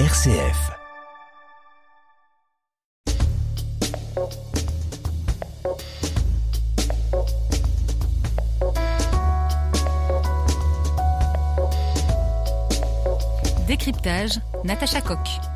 RCF. Décryptage, Natacha Coq.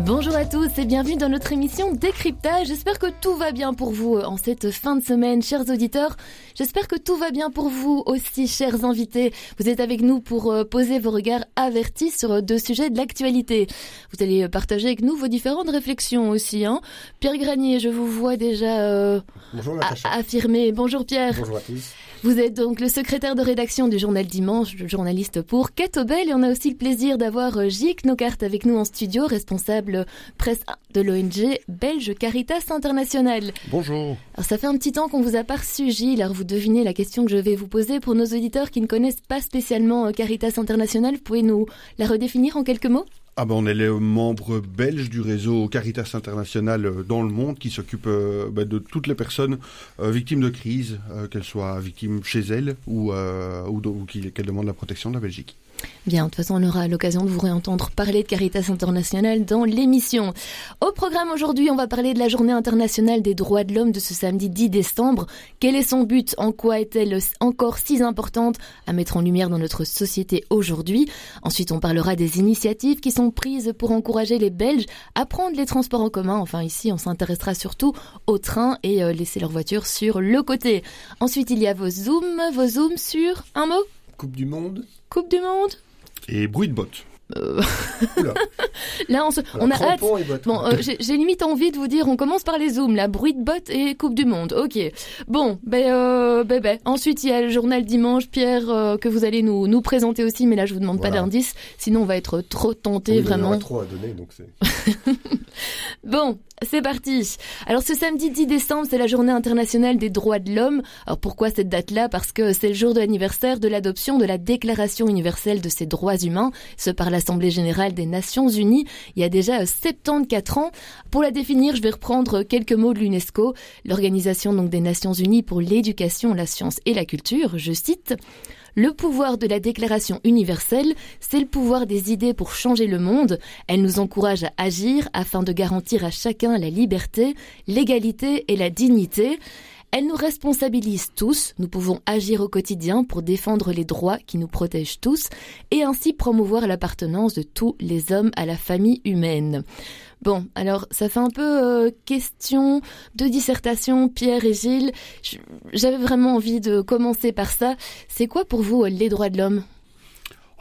Bonjour à tous et bienvenue dans notre émission Décryptage. J'espère que tout va bien pour vous en cette fin de semaine, chers auditeurs. J'espère que tout va bien pour vous aussi, chers invités. Vous êtes avec nous pour euh, poser vos regards avertis sur deux sujets de l'actualité. Vous allez partager avec nous vos différentes réflexions aussi. Hein. Pierre Granier, je vous vois déjà euh, Bonjour Natacha. affirmer. Bonjour Pierre. Bonjour à tous. Vous êtes donc le secrétaire de rédaction du journal Dimanche, le journaliste pour Catobel, et on a aussi le plaisir d'avoir euh, Gilles Knocart avec nous en studio, responsable presse de l'ONG belge Caritas International. Bonjour. Alors ça fait un petit temps qu'on vous a pas reçu Gilles, alors vous devinez la question que je vais vous poser pour nos auditeurs qui ne connaissent pas spécialement euh, Caritas International, vous pouvez nous la redéfinir en quelques mots? Ah ben on est les membres belges du réseau Caritas International euh, dans le monde qui s'occupe euh, ben, de toutes les personnes euh, victimes de crise, qu'elles soient victimes chez elles ou, qu'elles demandent la protection de la Belgique. Bien, de toute façon, on aura l'occasion de vous réentendre parler de Caritas International dans l'émission. Au programme aujourd'hui, on va parler de la journée internationale des droits de l'homme de ce samedi 10 décembre. Quel est son but? En quoi est-elle encore si importante à mettre en lumière dans notre société aujourd'hui? Ensuite, on parlera des initiatives qui sont prises pour encourager les Belges à prendre les transports en commun. Enfin, ici, on s'intéressera surtout au train et euh, laisser leur voiture sur le côté. Ensuite, il y a vos zooms, vos zooms sur un mot? Coupe du Monde. Coupe du Monde Et bruit de bottes. Oula, Là, on, se, on a hâte. Bon, euh, j'ai limite envie de vous dire, on commence par les zooms, la bruit de bottes et Coupe du Monde. Ok. Bon, ben, euh, ben, ben. Ensuite, il y a le journal dimanche, Pierre, euh, que vous allez nous, nous présenter aussi, mais là, je vous demande pas d'indice, sinon on va être trop tenté, Oui, il y en vraiment. aura trop à donner, donc c'est. Bon, c'est parti. Alors ce samedi 10 décembre, c'est la journée internationale des droits de l'homme. Alors pourquoi cette date-là? Parce que c'est le jour de l'anniversaire de l'adoption de la Déclaration universelle de ces droits humains, ce par l'Assemblée générale des Nations unies, il y a déjà euh, 74 ans. Pour la définir, je vais reprendre quelques mots de l'UNESCO, l'Organisation donc des Nations unies pour l'éducation, la science et la culture, je cite. Le pouvoir de la Déclaration universelle, c'est le pouvoir des idées pour changer le monde. Elle nous encourage à agir afin de garantir à chacun la liberté, l'égalité et la dignité. Elle nous responsabilise tous, nous pouvons agir au quotidien pour défendre les droits qui nous protègent tous et ainsi promouvoir l'appartenance de tous les hommes à la famille humaine. Bon, alors ça fait un peu euh, question de dissertation, Pierre et Gilles. J'avais vraiment envie de commencer par ça. C'est quoi pour vous euh, les droits de l'homme?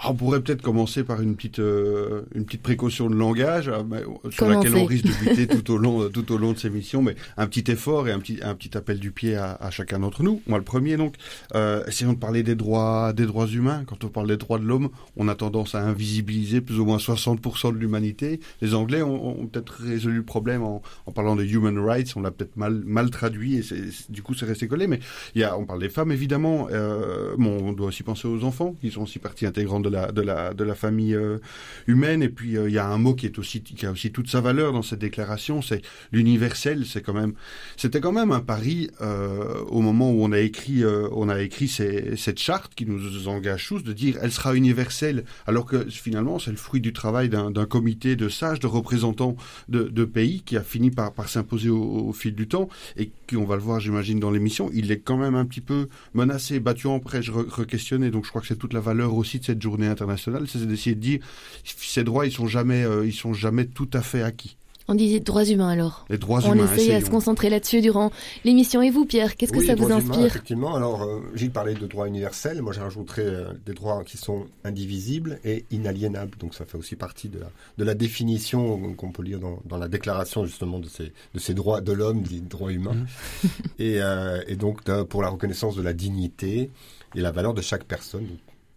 On pourrait peut-être commencer par une petite, euh, une petite précaution de langage ah, mais, euh, sur laquelle on risque de buter tout au long, tout au long de ces missions, mais un petit effort et un petit, un petit appel du pied à, à chacun d'entre nous. Moi, le premier, donc, euh, essayons de parler des droits, des droits humains. Quand on parle des droits de l'homme, on a tendance à invisibiliser plus ou moins 60% de l'humanité. Les Anglais ont, ont peut-être résolu le problème en, en parlant de human rights. On l'a peut-être mal, mal traduit et du coup, c'est resté collé. Mais il y a, on parle des femmes, évidemment. Euh, bon, on doit aussi penser aux enfants, qui sont aussi partie intégrante de la, famille euh, humaine. Et puis, euh, il y a un mot qui est aussi, qui a aussi toute sa valeur dans cette déclaration, c'est l'universel. C'est quand même, c'était quand même un pari euh, au moment où on a écrit, on a écrit cette charte qui nous engage tous de dire, elle sera universelle, alors que finalement, c'est le fruit du travail d'un comité de sages, de représentants de, pays qui a fini par, s'imposer au, fil du temps et qui, on va le voir, j'imagine, dans l'émission, il est quand même un petit peu menacé, battu en prêche, re- re-questionné. Donc, je crois que c'est toute la valeur aussi de cette journée internationale, c'est d'essayer de dire, ces droits, ils sont jamais, euh, ils sont jamais tout à fait acquis. On dit droits humains alors. Les droits On humains. essaye à se concentrer là-dessus durant l'émission. Et vous, Pierre, qu'est-ce que Oui, ça les vous humains, inspire Effectivement. Alors, euh, Gilles parlait de droits universels. Moi, j'ajouterais euh, des droits qui sont indivisibles et inaliénables. Donc, ça fait aussi partie de la, de la définition qu'on peut lire dans, dans la déclaration, justement, de ces, de ces droits de l'homme, des droits humains. Mmh. et, euh, et donc, pour la reconnaissance de la dignité et la valeur de chaque personne.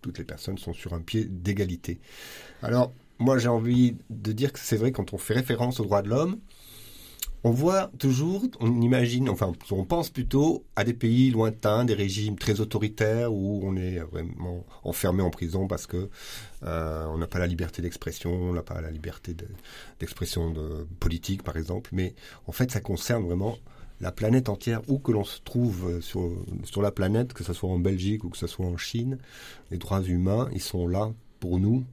Toutes les personnes sont sur un pied d'égalité. Alors, moi, j'ai envie de dire que c'est vrai, quand on fait référence aux droits de l'homme, on voit toujours, on imagine, enfin, on pense plutôt à des pays lointains, des régimes très autoritaires où on est vraiment enfermé en prison parce que euh, on n'a pas la liberté d'expression, on n'a pas la liberté de- d'expression de, politique, par exemple. Mais en fait, ça concerne vraiment la planète entière, où que l'on se trouve euh, sur, sur la planète, que ce soit en Belgique ou que ce soit en Chine, les droits humains, ils sont là pour nous.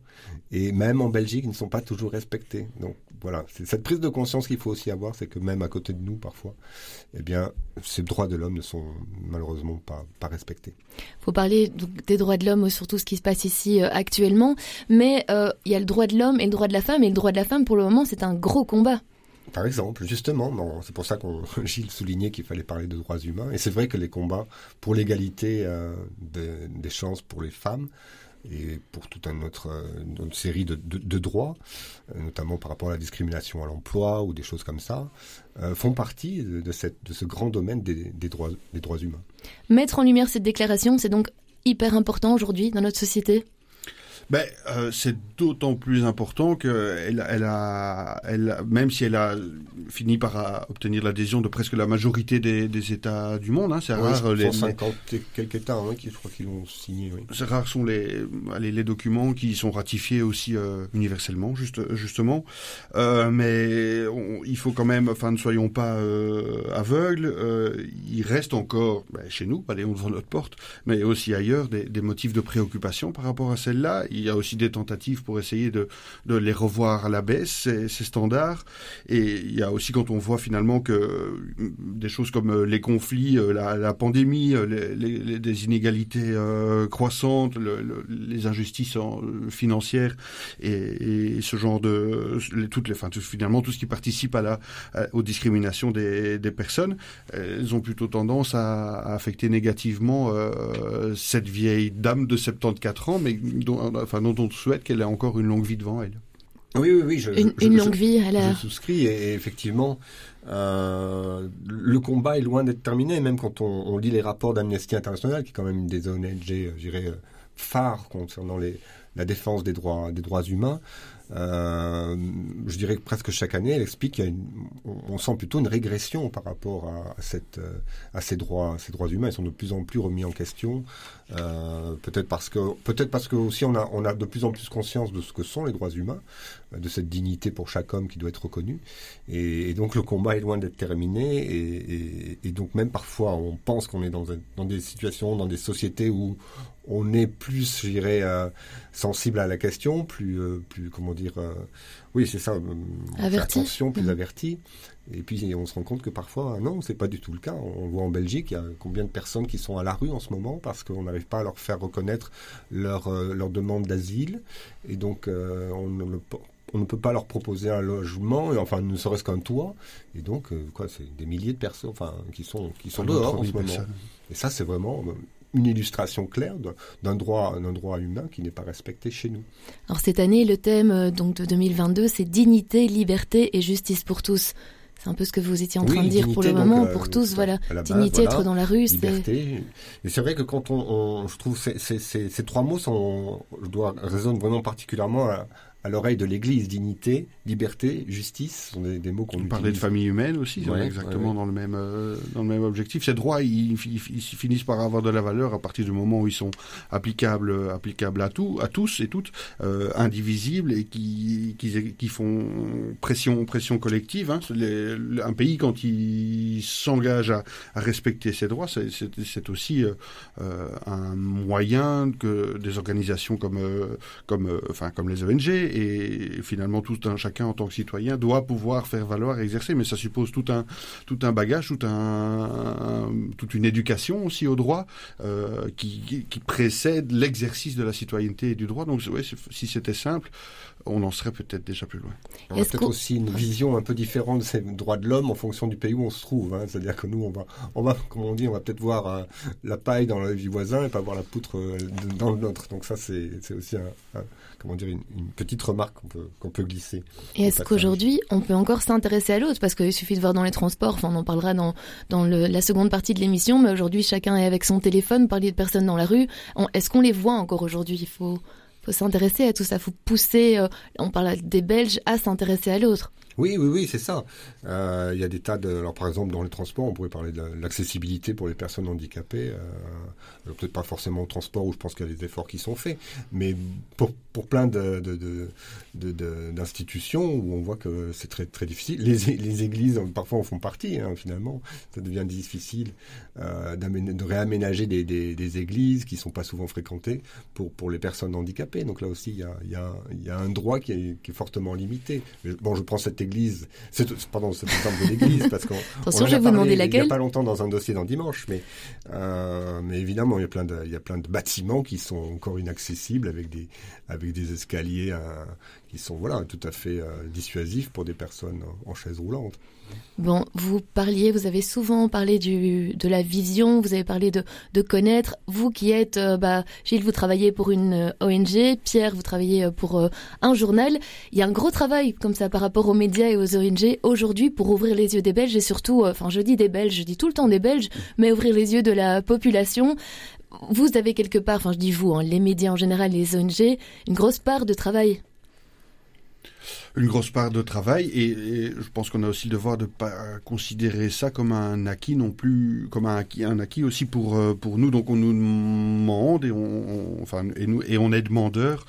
Et même en Belgique, ils ne sont pas toujours respectés. Donc voilà, c'est cette prise de conscience qu'il faut aussi avoir, c'est que même à côté de nous, parfois, eh bien, ces droits de l'homme ne sont malheureusement pas, pas respectés. Il faut parler des droits de l'homme, surtout ce qui se passe ici euh, actuellement. Mais euh, il y a le droit de l'homme et le droit de la femme. Et le droit de la femme, pour le moment, c'est un gros combat. Par exemple, justement, c'est pour ça qu'on Gilles soulignait qu'il fallait parler de droits humains. Et c'est vrai que les combats pour l'égalité euh, des chances pour les femmes et pour toute une autre, série de, droits, euh, notamment par rapport à la discrimination à l'emploi ou des choses comme ça, euh, font partie de ce grand domaine des, droits, des droits humains. Mettre en lumière cette déclaration, c'est donc hyper important aujourd'hui dans notre société? Ben, euh, c'est d'autant plus important que elle, elle a, elle, même si elle a fini par euh, obtenir l'adhésion de presque la majorité des, des États du monde, hein, c'est rare. Les 150 et quelques États, hein, qui je crois qu'ils l'ont signé. Oui. C'est rare sont les, les, les documents qui sont ratifiés aussi euh, universellement, juste, justement. Euh, mais il faut quand même, enfin, ne soyons pas euh, aveugles. il reste encore, ben, chez nous, pas devant notre porte, mais aussi ailleurs, des, des motifs de préoccupation par rapport à celle-là il y a aussi des tentatives pour essayer de, de les revoir à la baisse, ces, standards. Et il y a aussi quand on voit finalement que des choses comme euh, les conflits, euh, la, pandémie, euh, les, les, inégalités croissantes, le, les injustices financières et, ce genre de toutes les, finalement tout ce qui participe à la aux discriminations des, des, personnes, elles ont plutôt tendance à, affecter négativement cette vieille dame de 74 ans, mais enfin, dont on souhaite qu'elle ait encore une longue vie devant elle. Oui, oui, oui. Je, une, je, une longue vie, alors. Je souscris et, effectivement, euh, le combat est loin d'être terminé. Même quand on, on lit les rapports d'Amnesty International, qui est quand même une des ONG, je dirais, euh, phares concernant les, la défense des droits, des droits humains, euh, je dirais que presque chaque année, elle explique qu'il y a une, on sent plutôt une régression par rapport à, cette, à ces droits, ces droits humains. Ils sont de plus en plus remis en question. Euh, peut-être parce que, peut-être parce que aussi on a, on a de plus en plus conscience de ce que sont les droits humains, de cette dignité pour chaque homme qui doit être reconnue. Et, et donc le combat est loin d'être terminé. Et, et, et, donc même parfois, on pense qu'on est dans, dans des situations, dans des sociétés où on est plus, je dirais, euh, sensible à la question, plus, euh, plus comment dire, euh, oui, c'est ça, euh, averti. attention, plus mmh. averti. Et puis on se rend compte que parfois, non, c'est pas du tout le cas. On voit en Belgique, il y a combien de personnes qui sont à la rue en ce moment parce qu'on n'arrive pas à leur faire reconnaître leur, euh, leur demande d'asile. Et donc, euh, on ne le on ne peut pas leur proposer un logement, et enfin ne serait-ce qu'un toit. Et donc, euh, quoi, c'est des milliers de personnes, enfin, qui sont qui sont dehors en ce moment. Personnes. Et ça, c'est vraiment une illustration claire d'un droit, d'un droit humain qui n'est pas respecté chez nous. Alors cette année, le thème donc de 2022, c'est dignité, liberté et justice pour tous. C'est un peu ce que vous étiez en train oui, de dire dignité, pour le moment, euh, pour tous, voilà. base, dignité, voilà, être dans la rue, c'est... Liberté. Et c'est vrai que quand on, on je trouve ces, ces, ces, ces trois mots sont, je dois résonnent vraiment particulièrement à, à l'oreille de l'Église. Dignité, liberté, justice, ce sont des, des mots qu'on On utilise. parlait de famille humaine aussi, exactement ouais, dans le même euh, dans le même objectif. Ces droits, ils, ils- ils finissent par avoir de la valeur à partir du moment où ils sont applicables applicables à tout, à tous et toutes, euh, indivisibles et qui, qui qui font pression pression collective. Hein. Les- un pays quand il s'engage à, à respecter ses droits, c'est- aussi euh, un moyen que des organisations comme comme enfin comme les ONG et finalement tout un chacun en tant que citoyen doit pouvoir faire valoir et exercer. Mais ça suppose tout un tout un bagage tout un, toute une éducation aussi au droit euh, qui, qui, précède l'exercice de la citoyenneté et du droit. Donc si c'était simple on en serait peut-être déjà plus loin On a Est-ce peut-être aussi une vision un peu différente de ces droits de l'homme en fonction du pays où on se trouve. Hein. C'est-à-dire que nous, on va, on va, comme on dit, on va peut-être voir euh, la paille dans le du voisin et pas voir la poutre euh, dans le nôtre. Donc ça, c'est c'est aussi un, un- comment dire, une, une petite remarque qu'on peut, qu'on peut glisser. Et est-ce qu'aujourd'hui, on peut encore s'intéresser à l'autre? Parce qu'il suffit de voir dans les transports, enfin, on en parlera dans, dans le- la seconde partie de l'émission, mais aujourd'hui, chacun est avec son téléphone, parler de personnes dans la rue. Est-ce qu'on les voit encore aujourd'hui? Il faut, faut s'intéresser à tout ça, faut pousser, euh, on parle des Belges, à s'intéresser à l'autre. Oui, oui, oui, c'est ça. Euh, il y a des tas de. Alors, par exemple, dans les transports, on pourrait parler de l'accessibilité pour les personnes handicapées. Euh, Peut-être pas forcément au transport où je pense qu'il y a des efforts qui sont faits, mais pour, plein de, d'institutions où on voit que c'est très très difficile. Les, les églises, parfois, en font partie. Hein, finalement, ça devient difficile euh, de réaménager des, des, églises qui sont pas souvent fréquentées pour les personnes handicapées. Donc là aussi, il y a, un droit qui est, fortement limité. Église, c'est, pardon, cet exemple de l'église, parce qu'on Attention, je vais vous demander laquelle. Il n'y a pas longtemps dans un dossier dans Dimanche, mais, euh, mais évidemment, il y a plein de, il y a plein de bâtiments qui sont encore inaccessibles avec des, avec des escaliers euh, qui sont, voilà, tout à fait euh, dissuasifs pour des personnes en chaise roulante. Bon, vous parliez, vous avez souvent parlé de la vision, vous avez parlé de, connaître. Vous qui êtes, euh, bah, Gilles, vous travaillez pour une euh, ONG, Pierre, vous travaillez pour un journal. Il y a un gros travail comme ça par rapport aux médias et aux ONG aujourd'hui pour ouvrir les yeux des Belges et surtout, enfin, je dis des Belges, je dis tout le temps des Belges, mais ouvrir les yeux de la population. Vous avez quelque part, enfin, je dis vous, hein, les médias en général, les ONG, une grosse part de travail une grosse part de travail et, je pense qu'on a aussi le devoir de pas considérer ça comme un acquis non plus comme un acquis un acquis aussi pour euh, pour nous. Donc on nous demande et on, enfin et nous et on est demandeur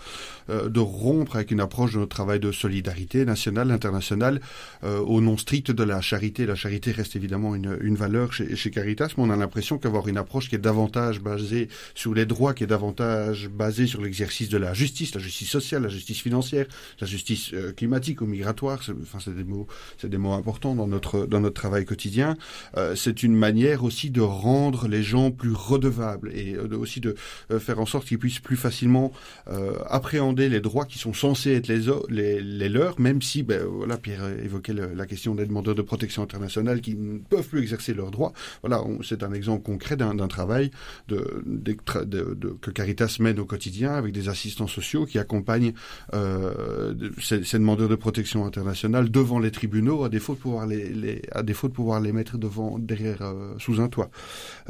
euh, de rompre avec une approche de notre travail de solidarité nationale internationale euh, au nom strict de la charité. La charité reste évidemment une, une valeur chez, chez Caritas mais on a l'impression qu'avoir une approche qui est davantage basée sur les droits qui est davantage basée sur l'exercice de la justice la justice sociale la justice financière la justice climatique ou migratoire, enfin c'est des mots, c'est des mots importants dans notre dans notre travail quotidien. Euh, c'est une manière aussi de rendre les gens plus redevables et euh, aussi de euh, faire en sorte qu'ils puissent plus facilement appréhender les droits qui sont censés être les, les, les leurs, même si, ben, voilà, Pierre évoquait la question des demandeurs de protection internationale qui ne peuvent plus exercer leurs droits. Voilà, c'est un exemple concret d'un travail de, de, de, que Caritas mène au quotidien avec des assistants sociaux qui accompagnent ces, ces demandeurs de protection internationale devant les tribunaux à défaut de pouvoir les, à défaut de pouvoir les mettre devant derrière euh, sous un toit.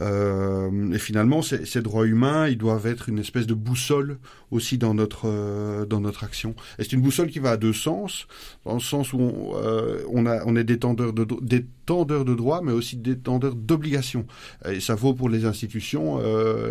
Euh, et finalement, ces, droits humains, ils doivent être une espèce de boussole aussi dans notre euh, dans notre action. Et c'est une boussole qui va à deux sens, dans le sens où on, a on est détendeur de détendeur de droits, mais aussi détendeur d'obligations. Et ça vaut pour les institutions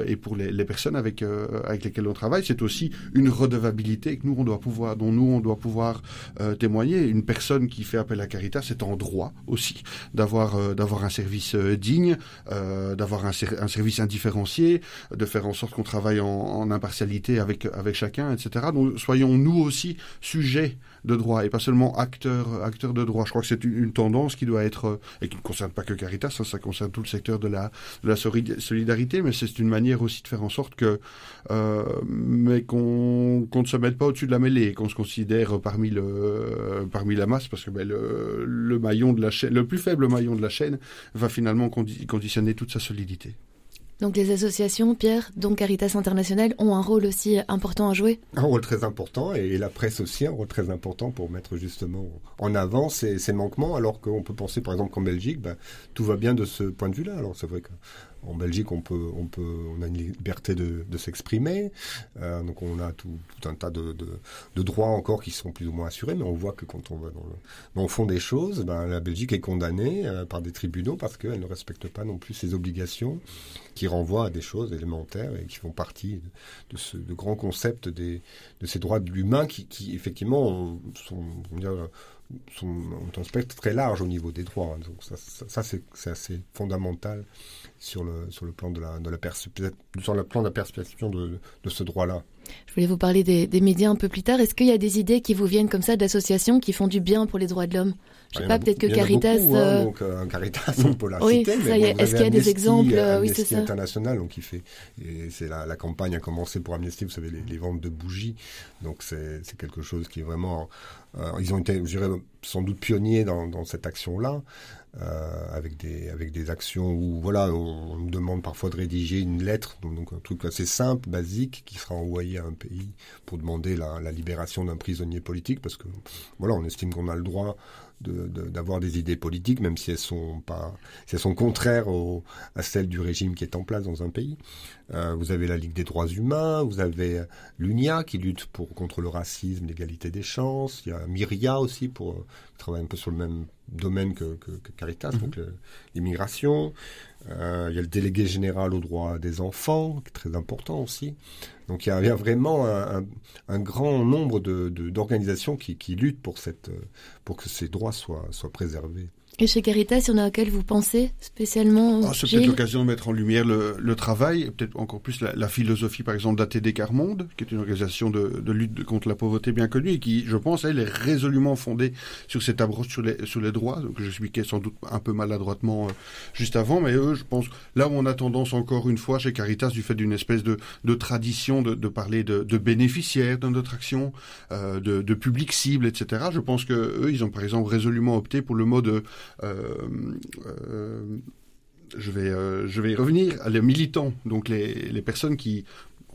et pour les, les personnes avec avec lesquelles on travaille. C'est aussi une redevabilité que nous on doit pouvoir dont nous on doit pouvoir euh, témoigner. Une personne qui fait appel à Caritas c'est en droit aussi d'avoir euh, d'avoir un service euh, digne, d'avoir un, un, service indifférencié, de faire en sorte qu'on travaille en, en, impartialité avec avec chacun, etc. Donc soyons nous aussi sujets de droit et pas seulement acteurs acteurs de droit. Je crois que c'est une, tendance qui doit être et qui ne concerne pas que Caritas, hein, ça concerne tout le secteur de la de la solidarité, mais c'est une manière aussi de faire en sorte que mais qu'on ne se mette pas au-dessus de la mêlée, qu'on se considère euh, parmi la masse parce que ben, le, le, maillon de la chaîne, le plus faible maillon de la chaîne va finalement conditionner toute sa solidité. Donc les associations, Pierre, dont Caritas International, ont un rôle aussi important à jouer? Un rôle très important, et la presse aussi un rôle très important pour mettre justement en avant ces, ces manquements, alors qu'on peut penser par exemple qu'en Belgique, ben, tout va bien de ce point de vue-là. Alors c'est vrai que en Belgique, on peut, on peut, on a une liberté de, s'exprimer. Euh, donc on a tout, un tas de, droits encore qui sont plus ou moins assurés, mais on voit que quand on va dans le, fond des choses, ben, la Belgique est condamnée euh, par des tribunaux parce qu'elle ne respecte pas non plus ses obligations, qui renvoient à des choses élémentaires et qui font partie de, ce grand concept des, de ces droits de l'humain qui, effectivement sont, sont, ont un spectre très large au niveau des droits. Donc ça, c'est assez fondamental sur le, plan de la, de de perception de, de ce droit-là. Je voulais vous parler des, des, médias un peu plus tard. Est-ce qu'il y a des idées qui vous viennent comme ça d'associations qui font du bien pour les droits de l'homme? Je sais pas, peut-être que Caritas. Beaucoup, hein, euh... donc, euh, Caritas, on peut la oui, citer. Est-ce qu'il y a des exemples euh, Oui, c'est ça. International, donc il fait. Et c'est la, la, campagne a commencé pour Amnesty. Vous savez, les, les ventes de bougies. Donc c'est quelque chose qui est vraiment. Euh, ils ont été, je dirais, sans doute pionniers dans, dans cette action-là. Euh, avec des avec des actions où voilà on, nous demande parfois de rédiger une lettre donc, un truc assez simple basique qui sera envoyé à un pays pour demander la, la libération d'un prisonnier politique parce que voilà on estime qu'on a le droit d'avoir de, des idées politiques, même si elles sont pas, si elles sont contraires au, à celles du régime qui est en place dans un pays. Euh, vous avez la Ligue des droits humains, vous avez l'UNIA qui lutte pour contre le racisme, l'égalité des chances. Il y a Myria aussi pour qui travaille un peu sur le même domaine que, que, que Caritas, mhm. donc l'immigration. Euh, il y a le délégué général aux droits des enfants, qui est très important aussi. Donc il y a, il y a vraiment un, un, un, grand nombre d'organisations de, qui, qui luttent pour, cette, pour que ces droits soient, soient préservés. Et chez Caritas, il y en a auquel vous pensez spécialement ah, C'est peut-être l'occasion de mettre en lumière le, le travail, peut-être encore plus la, la, philosophie, par exemple, d'ATD Carmonde, qui est une organisation de, de, lutte contre la pauvreté bien connue et qui, je pense, elle est résolument fondée sur cette approche sur les, sur les droits, que je expliquais sans doute un peu maladroitement euh, juste avant, mais eux, je pense, là où on a tendance encore une fois chez Caritas, du fait d'une espèce de, de tradition de, de parler de, de, bénéficiaires de notre action, euh, de, de public cible, etc., je pense que eux, ils ont par exemple résolument opté pour le mode euh, je vais, euh, je vais y revenir, les militants, donc les, les personnes qui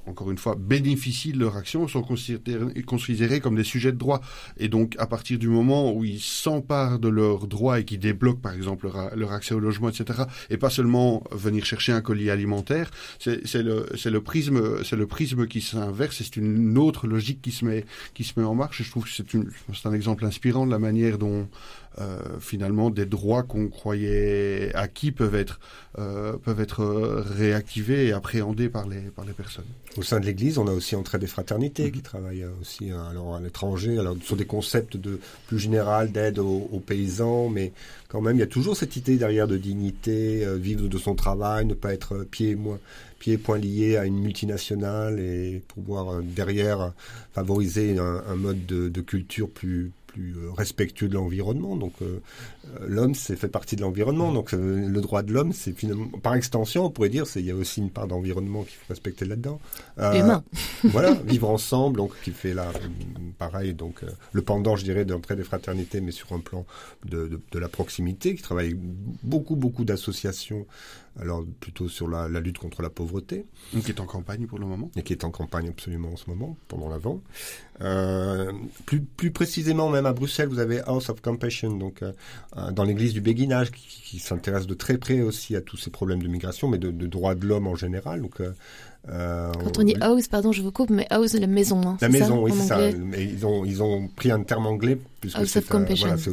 encore une fois, bénéficient de leur action, sont considérés, comme des sujets de droit. Et donc, à partir du moment où ils s'emparent de leurs droits et qu'ils débloquent, par exemple, leur, leur, accès au logement, etc., et pas seulement venir chercher un colis alimentaire, c'est le, le prisme, le prisme qui s'inverse. C'est une autre logique qui se met, qui se met en marche. Je trouve que c'est un exemple inspirant de la manière dont euh, finalement des droits qu'on croyait acquis peuvent être euh, peuvent être réactivés et appréhendés par les par les personnes. Au sein de l'Église, on a aussi Entraide des Fraternités mm-hmm. qui travaillent aussi hein, alors à l'étranger, alors sur des concepts de plus général d'aide aux, aux, paysans, mais quand même il y a toujours cette idée derrière de dignité, euh, vivre de son travail, ne pas être pied moins pieds poings liés à une multinationale et pouvoir euh, derrière favoriser un, un mode de, de, culture plus plus euh, respectueux de l'environnement. Donc euh, euh, l'homme, c'est fait partie de l'environnement. Donc le droit de l'homme, c'est finalement, par extension, on pourrait dire, c'est il y a aussi une part d'environnement qu'il faut respecter là-dedans. Humain. voilà, vivre ensemble, donc qui fait là, pareil, donc le pendant, je dirais, d'un près des fraternités, mais sur un plan de, de, de la proximité, qui travaille beaucoup, beaucoup d'associations alors plutôt sur la, la, lutte contre la pauvreté. Qui est en campagne pour le moment. Et qui est en campagne absolument en ce moment, pendant l'avant. Euh, plus, plus précisément, même à Bruxelles, vous avez House of Compassion, donc euh, euh dans l'église du béguinage, qui, qui s'intéresse de très près aussi à tous ces problèmes de migration, mais de, de droits de l'homme en général. Donc, euh, euh, Quand on dit house, pardon, je vous coupe, mais house, la maison. Hein, la maison, ça, oui, c'est ça. Mais ils ont, ils ont pris un terme anglais puisque c'est voilà, aussi,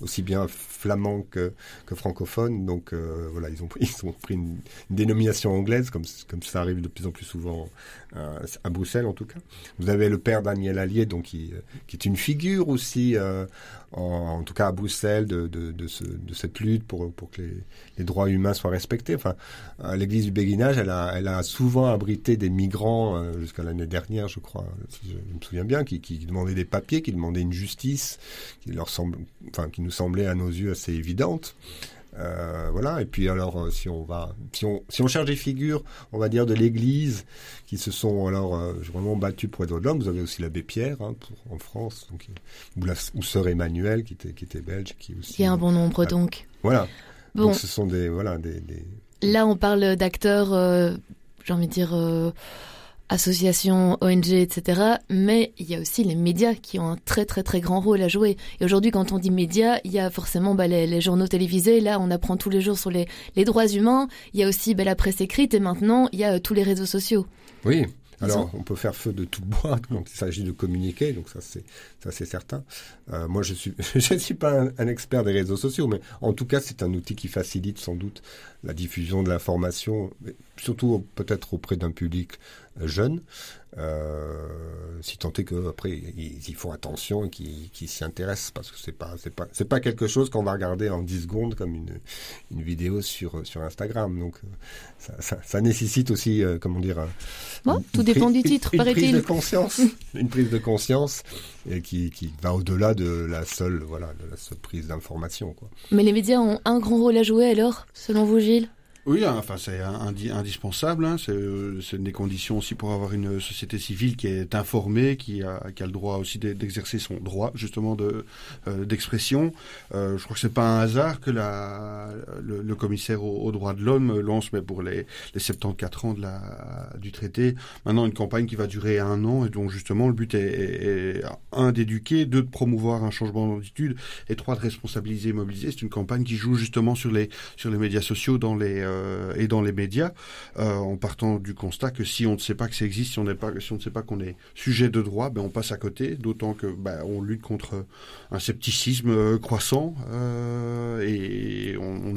aussi bien flamand que, que francophone. Donc euh, voilà, ils ont, ils ont pris une, une, dénomination anglaise, comme, comme ça arrive de plus en plus souvent euh, à Bruxelles en tout cas. Vous avez le père Daniel Allier, donc qui, qui est une figure aussi, euh, en, tout cas à Bruxelles, de, de, de, ce, de cette lutte pour, pour que les, les, droits humains soient respectés. Enfin, euh, l'église du béguinage, elle a, elle a souvent abrité des migrants euh, jusqu'à l'année dernière, je crois, si je me souviens bien, qui, qui demandaient des papiers, qui demandaient une justice qui leur semble, enfin, qui nous semblait à nos yeux assez évidente. Euh, voilà. Et puis alors, euh, si on va, si on, si on cherche des figures, on va dire de l'Église, qui se sont alors euh, vraiment battus pour les droits de l'homme. Vous avez aussi l'abbé Pierre hein, pour, en France, donc, ou, la, ou sœur Emmanuel qui était, qui était belge, qui aussi. Il y a un bon nombre donc. Voilà. Bon. Donc ce sont des, voilà, des. des... Là, on parle d'acteurs, euh, j'ai envie de dire associations, ONG, etc. Mais il y a aussi les médias qui ont un très très très grand rôle à jouer. Et aujourd'hui, quand on dit médias, il y a forcément bah, les, les, journaux télévisés. Là, on apprend tous les jours sur les, les droits humains. Il y a aussi bah, la presse écrite et maintenant, il y a euh, tous les réseaux sociaux. Oui, alors, on peut faire feu de tout bois quand il s'agit de communiquer, donc ça c'est ça c'est certain. Euh, moi, je suis je suis pas un, un, expert des réseaux sociaux, mais en tout cas, c'est un outil qui facilite sans doute la diffusion de l'information, surtout peut-être auprès d'un public jeune. Euh, si tant est que après ils, ils font attention et qu'ils qu s'y intéressent parce que c'est pas c'est pas c'est pas quelque chose qu'on va regarder en 10 secondes comme une une vidéo sur sur Instagram. Donc ça, ça, ça nécessite aussi euh, comment dire bon, une, tout une dépend du titre une, une prise de conscience. Une prise de conscience et qui, qui va au-delà de la seule voilà de la seule prise d'information quoi. Mais les médias ont un grand rôle à jouer alors selon vous Gilles? Oui, hein, enfin c'est indispensable. Hein. C'est une des conditions aussi pour avoir une société civile qui est informée, qui a, le droit aussi d'exercer son droit justement de d'expression. je crois que c'est pas un hasard que le, commissaire aux, droits de l'homme lance, mais pour les, les 74 ans du traité, maintenant une campagne qui va durer un an et dont justement le but est, un d'éduquer, deux de promouvoir un changement d'attitude et trois de responsabiliser et mobiliser. C'est une campagne qui joue justement sur les sur les médias sociaux dans les euh, et dans les médias euh, en partant du constat que si on ne sait pas que ça existe, si on ne sait pas qu'on est sujet de droit, ben on passe à côté. D'autant que ben, on lutte contre un scepticisme euh, croissant et on,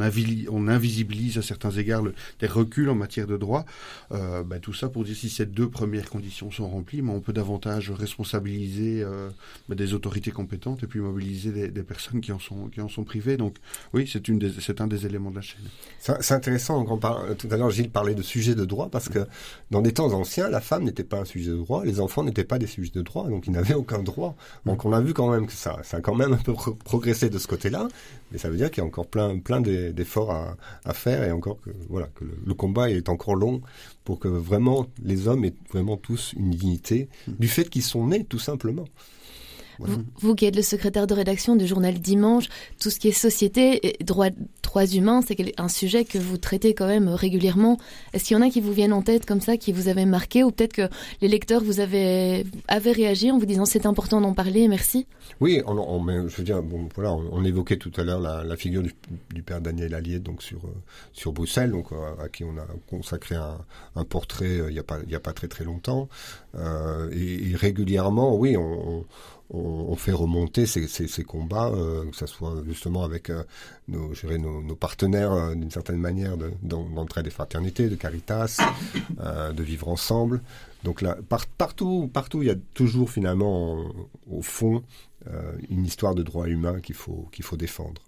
invisibilise à certains égards des reculs en matière de droit. Ben, tout ça pour dire si ces deux premières conditions sont remplies, mais on peut davantage responsabiliser ben, des autorités compétentes et puis mobiliser des, personnes qui en sont privées. Donc oui, c'est un des éléments de la chaîne. C'est intéressant. Parle, tout à l'heure, Gilles parlait de sujet de droit parce que dans des temps anciens, la femme n'était pas un sujet de droit, les enfants n'étaient pas des sujets de droit, donc ils n'avaient aucun droit. Donc on a vu quand même que ça, ça a quand même un peu progressé de ce côté-là, mais ça veut dire qu'il y a encore plein, d'efforts à, faire et encore que voilà que le, combat est encore long pour que vraiment les hommes aient vraiment tous une dignité du fait qu'ils sont nés tout simplement. Vous, qui êtes le secrétaire de rédaction du journal Dimanche, tout ce qui est société et droits, droits humains, c'est un sujet que vous traitez quand même régulièrement. Est-ce qu'il y en a qui vous viennent en tête comme ça, qui vous avaient marqué, ou peut-être que les lecteurs vous avaient, avaient réagi en vous disant c'est important d'en parler, merci? Oui, on, je veux dire, bon, voilà, on, évoquait tout à l'heure la, figure du, père Daniel Allier donc sur, euh, sur Bruxelles, donc, euh, à, qui on a consacré un, portrait euh, il n'y a, pas, a pas très très longtemps. et, et, régulièrement, oui, on on, fait remonter ces, ces, combats, euh, que ce soit justement avec euh, nos, nos, nos, partenaires euh, d'une certaine manière d'entraide de, des fraternités, de Caritas, de vivre ensemble. Donc là, partout, partout, il y a toujours finalement au fond une histoire de droits humains qu'il faut qu'il faut défendre.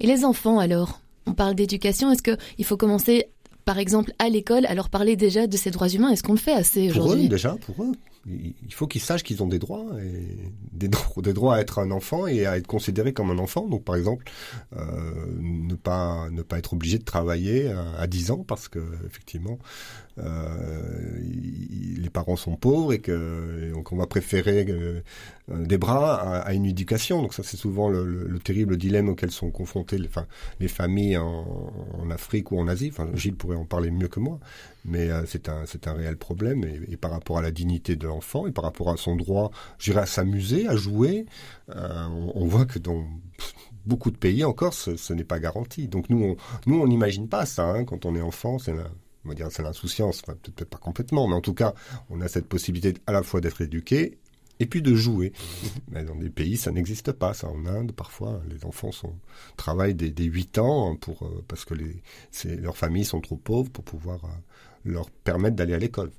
Et les enfants alors? On parle d'éducation. Est-ce qu'il faut commencer par exemple, à l'école, alors parler déjà de ces droits humains, est-ce qu'on le fait assez aujourd'hui Pour eux, déjà, pour eux il faut qu'ils sachent qu'ils ont des droits, et des, droits à être un enfant et à être considéré comme un enfant. Donc, par exemple, euh, ne pas être obligé de travailler à, à 10 ans parce que effectivement, euh, les parents sont pauvres et que donc on va préférer euh, des bras à, une éducation. Donc ça c'est souvent le, terrible dilemme auquel sont confrontées les, enfin, les familles en, Afrique ou en Asie. Gilles pourrait en parler mieux que moi, mais euh, c'est un c'est un réel problème et, par rapport à la dignité de l'enfant et par rapport à son droit, j'irais à s'amuser, à jouer. on, voit que dans beaucoup de pays encore, ce, n'est pas garanti. Donc nous, on, nous, on n'imagine pas ça hein, quand on est enfant. On va dire c'est l'insouciance, peut-être pas complètement, mais en tout cas, on a cette possibilité à la fois d'être éduqué et puis de jouer. Mais dans des pays, ça n'existe pas. Ça, en Inde, parfois, les enfants sont, travaillent des, des 8 ans pour, euh, parce que les, leurs familles sont trop pauvres pour pouvoir euh, leur permettre d'aller à l'école.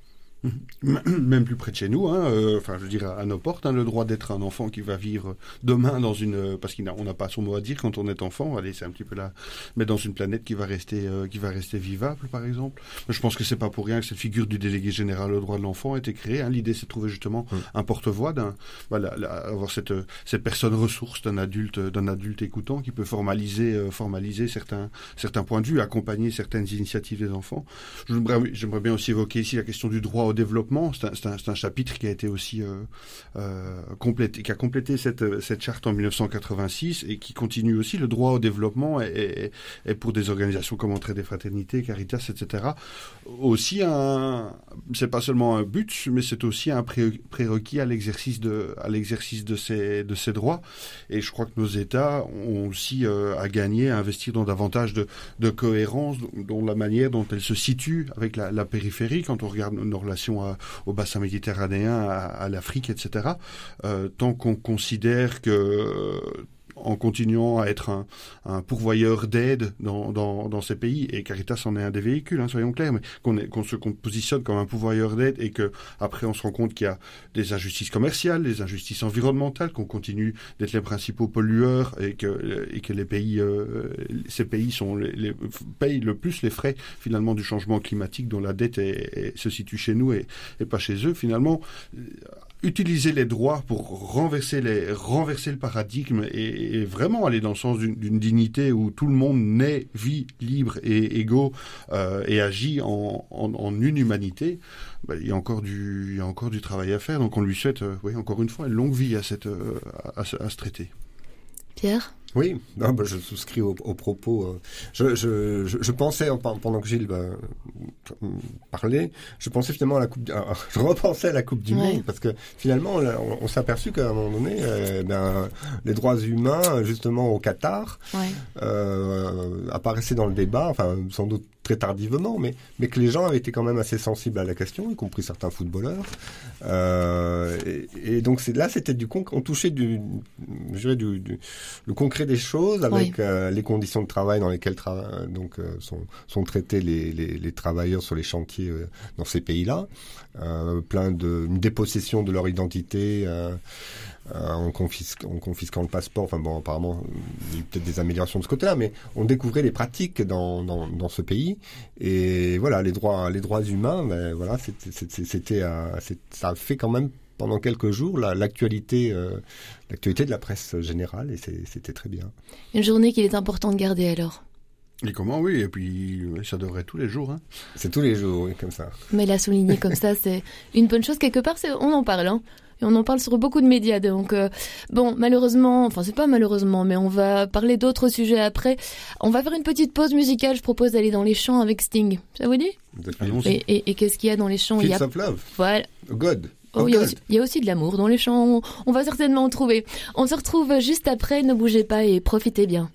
Même plus près de chez nous, hein, euh, enfin je veux dire à, nos portes, hein, le droit d'être un enfant qui va vivre demain dans une, parce qu'on n'a pas son mot à dire quand on est enfant, allez c'est un petit peu là, mais dans une planète qui va rester, euh, qui va rester vivable par exemple. Je pense que c'est pas pour rien que cette figure du délégué général au droit de l'enfant a été créée. Hein. L'idée c'est de trouver justement un porte-voix d'un, voilà, avoir cette cette personne ressource d'un adulte, d'un adulte écoutant qui peut formaliser, euh, formaliser certains certains points de vue, accompagner certaines initiatives des enfants. J'aimerais bien aussi évoquer ici la question du droit au développement. C'est un, chapitre qui a été aussi euh, euh, complété, qui a complété cette, charte en 1986 et qui continue aussi. Le droit au développement et, pour des organisations comme Entrée des Fraternités, Caritas, etc. Aussi un, c'est pas seulement un but, mais c'est aussi un prérequis à l'exercice de, à l'exercice de ces, de ces droits. Et je crois que nos États ont aussi euh, à gagner, à investir dans davantage de, de cohérence, dans la manière dont elles se situent avec la, la périphérie. Quand on regarde nos relations au bassin méditerranéen, à, l'Afrique, etc. Euh, tant qu'on considère que en continuant à être un, un pourvoyeur d'aide dans, dans, dans, ces pays, et Caritas en est un des véhicules, hein, soyons clairs, mais qu'on se positionne comme un pourvoyeur d'aide et que après on se rend compte qu'il y a des injustices commerciales, des injustices environnementales, qu'on continue d'être les principaux pollueurs et que, et que les pays, euh, ces pays sont les, les, payent le plus les frais finalement du changement climatique dont la dette est, se situe chez nous et, et pas chez eux. Finalement, utiliser les droits pour renverser, les, renverser le paradigme et, vraiment aller dans le sens d'une dignité où tout le monde naît, vit libre et égaux euh, et agit en, en, une humanité, bah, il, y a encore du, il y a encore du travail à faire. Donc on lui souhaite, euh, oui, encore une fois, une longue vie à, euh, ce traité. Pierre? Oui, non, bah, je souscris aux, propos. Euh. Je, je, je, pensais, pendant que Gilles parlait, je pensais finalement à la Coupe, je repensais à la Coupe du Monde, parce que finalement, on, s'est aperçu qu'à un moment donné, euh, ben, les droits humains, justement au Qatar, euh, apparaissaient dans le débat, enfin, sans doute très tardivement, mais, mais que les gens avaient été quand même assez sensibles à la question, y compris certains footballeurs. Euh, et, donc c'est là, c'était du on touchait du, je dirais du, du, le concret des choses avec euh, les conditions de travail dans lesquelles donc euh, sont, sont traités les, les, les, travailleurs sur les chantiers dans ces pays-là, plein de une dépossession de leur identité. Euh, en, confisquant le passeport. Enfin bon, apparemment, il y a eu peut-être des améliorations de ce côté-là, mais on découvrait les pratiques dans, dans, dans, ce pays. Et voilà, les droits, les droits humains, ben, voilà, c'était, euh, ça a fait quand même pendant quelques jours l'actualité, euh, l'actualité de la presse générale, et c'était très bien. Une journée qu'il est important de garder alors? Et comment, oui, et puis ça devrait tous les jours. Hein. C'est tous les jours, oui, comme ça. Mais la souligner comme ça, c'est une bonne chose. Quelque part, on en parle. Hein et on en parle sur beaucoup de médias. Donc euh, bon, malheureusement, enfin c'est pas malheureusement, mais on va parler d'autres sujets après. On va faire une petite pause musicale. Je propose d'aller dans les champs avec Sting. Ça vous dit? Et, et, qu'est-ce qu'il y a dans les champs? Il y a of love. Voilà. God. Oh, il, y aussi, il y, a aussi de l'amour dans les champs. On va certainement en trouver. On se retrouve juste après. Ne bougez pas et profitez bien.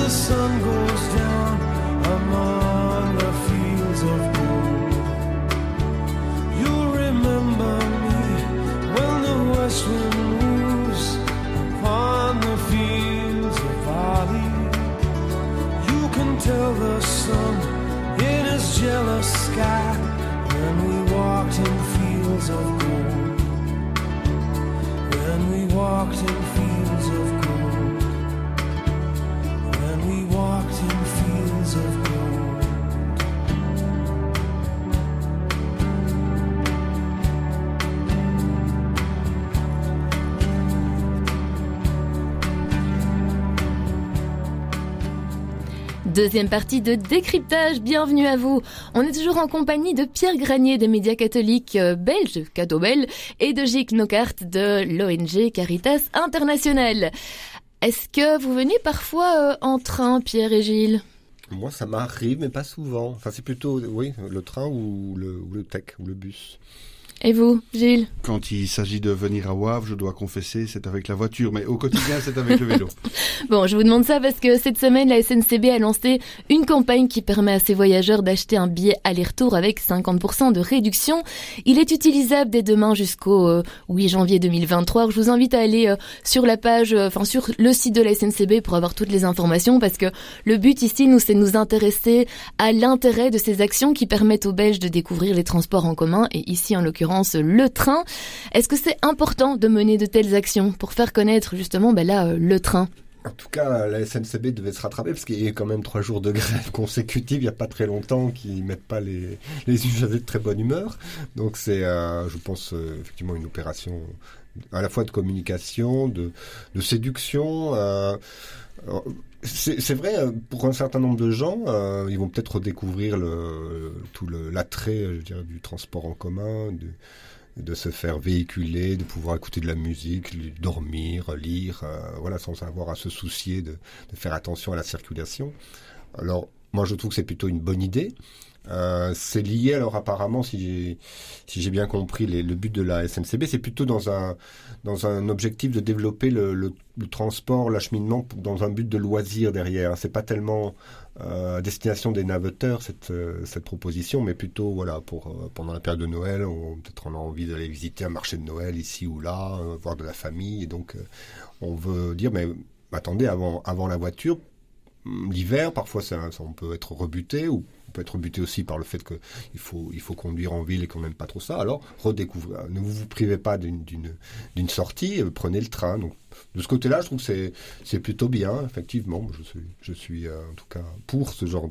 the sun goes down. Deuxième partie de décryptage, bienvenue à vous. On est toujours en compagnie de Pierre Granier des médias catholiques euh, belges, Cadeau et de Gilles Knockhart de l'ONG Caritas International. Est-ce que vous venez parfois euh, en train, Pierre et Gilles? Moi, ça m'arrive, mais pas souvent. Enfin, c'est plutôt, oui, le train ou le tech ou le bus. Et vous, Gilles Quand il s'agit de venir à Wavre, je dois confesser, c'est avec la voiture, mais au quotidien, c'est avec le vélo. Bon, je vous demande ça parce que cette semaine, la SNCB a lancé une campagne qui permet à ses voyageurs d'acheter un billet aller-retour avec 50% de réduction. Il est utilisable dès demain jusqu'au 8 euh, janvier 2023. Je vous invite à aller euh, sur la page, euh, enfin sur le site de la SNCB pour avoir toutes les informations parce que le but ici, nous, c'est de nous intéresser à l'intérêt de ces actions qui permettent aux Belges de découvrir les transports en commun et ici, en l'occurrence, le train. Est-ce que c'est important de mener de telles actions pour faire connaître justement ben euh, le train? En tout cas, la SNCB devait se rattraper parce qu'il y a quand même trois jours de grève consécutive il n'y a pas très longtemps qui mettent pas les, les usagers de très bonne humeur. Donc c'est, euh, je pense, euh, effectivement une opération à la fois de communication, de, séduction. c'est vrai, pour un certain nombre de gens, ils vont peut-être redécouvrir tout l'attrait, je dirais, du transport en commun, de se faire véhiculer, de pouvoir écouter de la musique, dormir, lire, euh, voilà, sans avoir à se soucier de, faire attention à la circulation. Alors, moi, je trouve que c'est plutôt une bonne idée. Euh, c'est lié alors apparemment, si j'ai si j'ai bien compris le but de la SNCB, c'est plutôt dans un dans un objectif de développer le, le, transport, l'acheminement dans un but de loisir derrière. C'est pas tellement à destination des naveteurs cette euh, cette proposition, mais plutôt voilà pour euh, pendant la période de Noël, peut-être on a envie d'aller visiter un marché de Noël ici ou là, voir de la famille, et donc on veut dire mais attendez avant avant la voiture, l'hiver parfois ça, ça, on peut être rebuté ou on peut être buté aussi par le fait qu'il faut, il faut conduire en ville et qu'on n'aime pas trop ça. Alors, redécouvrez. Ne vous, privez pas d'une, sortie, euh, prenez le train. Donc, de ce côté-là, je trouve que c'est, plutôt bien, effectivement. Je suis, euh, en tout cas pour ce genre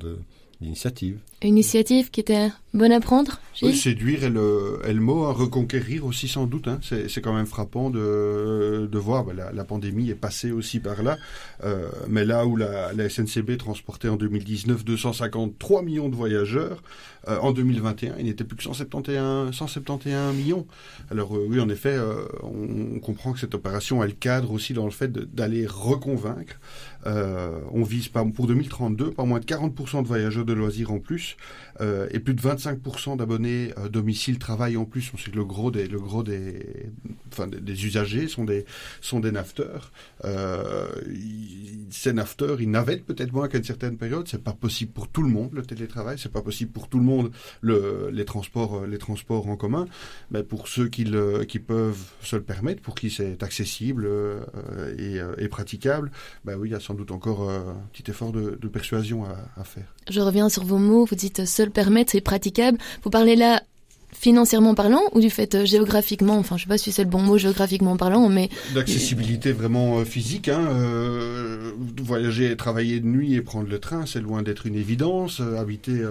d'initiative. Une initiative qui était bonne à prendre Oui, séduire et le, mot, hein, reconquérir aussi sans doute. Hein. C'est quand même frappant de, voir, bah, la, pandémie est passée aussi par là, euh, mais là où la, SNCB transportait en 2019 253 millions de voyageurs, euh, en 2021 il n'était plus que 171, 171 millions. Alors euh, oui, en effet, euh, on, comprend que cette opération, elle cadre aussi dans le fait d'aller reconvaincre. Euh, on vise pour 2032 pas moins de 40% de voyageurs de loisirs en plus euh, et plus de 25% d'abonnés euh, domicile travail en plus. On sait que le gros des, usagers sont des, sont des nafteurs. Euh, ces nafteurs, ils navettent peut-être moins qu'à une certaine période. C'est pas possible pour tout le monde le télétravail. C'est pas possible pour tout le monde le, les transports, euh, les transports en commun. Mais pour ceux qui, peuvent se le permettre, pour qui c'est accessible et, praticable, ben oui, il y a sans doute encore un petit effort de, persuasion à, à faire. Je reviens sur vos mots. Vous dites seul permettre et praticable. Vous parlez là financièrement parlant ou du fait euh, géographiquement enfin je sais pas si c'est le bon mot géographiquement parlant mais d'accessibilité vraiment euh, physique hein, euh, voyager travailler de nuit et prendre le train c'est loin d'être une évidence. Euh, habiter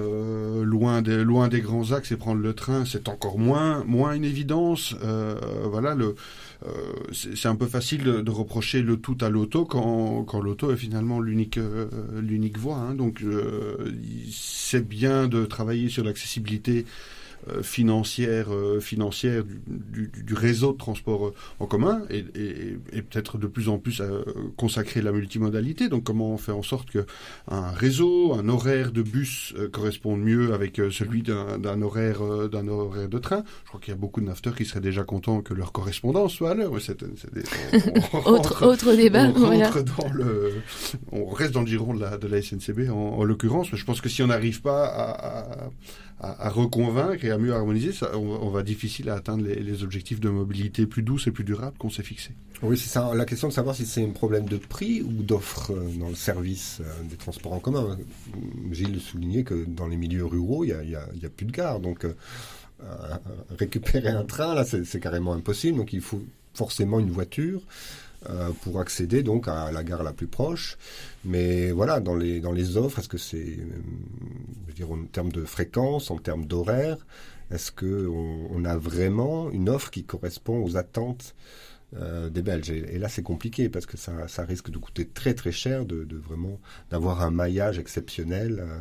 loin des loin des grands axes et prendre le train c'est encore moins moins une évidence. Voilà le c'est un peu facile de, de, reprocher le tout à l'auto quand, quand l'auto est finalement l'unique l'unique voie hein, donc c'est bien de travailler sur l'accessibilité financière, euh, financière du, du, du, réseau de transport euh, en commun et, et, et peut-être de plus en plus à consacrer la multimodalité. Donc comment on fait en sorte que un réseau, un horaire de bus euh, corresponde mieux avec celui d'un horaire d'un horaire de train? Je crois qu'il y a beaucoup de nafteurs qui seraient déjà contents que leur correspondance soit à l'heure. autre, autre débat. On, voilà. dans le, on reste dans le giron de la, de la SNCB en, en l'occurrence, mais je pense que si on n'arrive pas à, à à, reconvaincre et à mieux harmoniser, on, va difficile à atteindre les, objectifs de mobilité plus douce et plus durable qu'on s'est fixés. Oui, c'est ça. La question de savoir si c'est un problème de prix ou d'offre euh, dans le service euh, des transports en commun. Gilles soulignait que dans les milieux ruraux, il n'y a, plus de gare. Donc, euh, récupérer un train, là, c'est carrément impossible. Donc, il faut forcément une voiture. Euh, pour accéder donc à la gare la plus proche. Mais voilà, dans les, dans les offres, est-ce que c'est, euh, je dire, en termes de fréquence, en termes d'horaire, est-ce qu'on on a vraiment une offre qui correspond aux attentes euh, des Belges. Et, là, c'est compliqué parce que ça, ça, risque de coûter très très cher de, de vraiment d'avoir un maillage exceptionnel. Euh,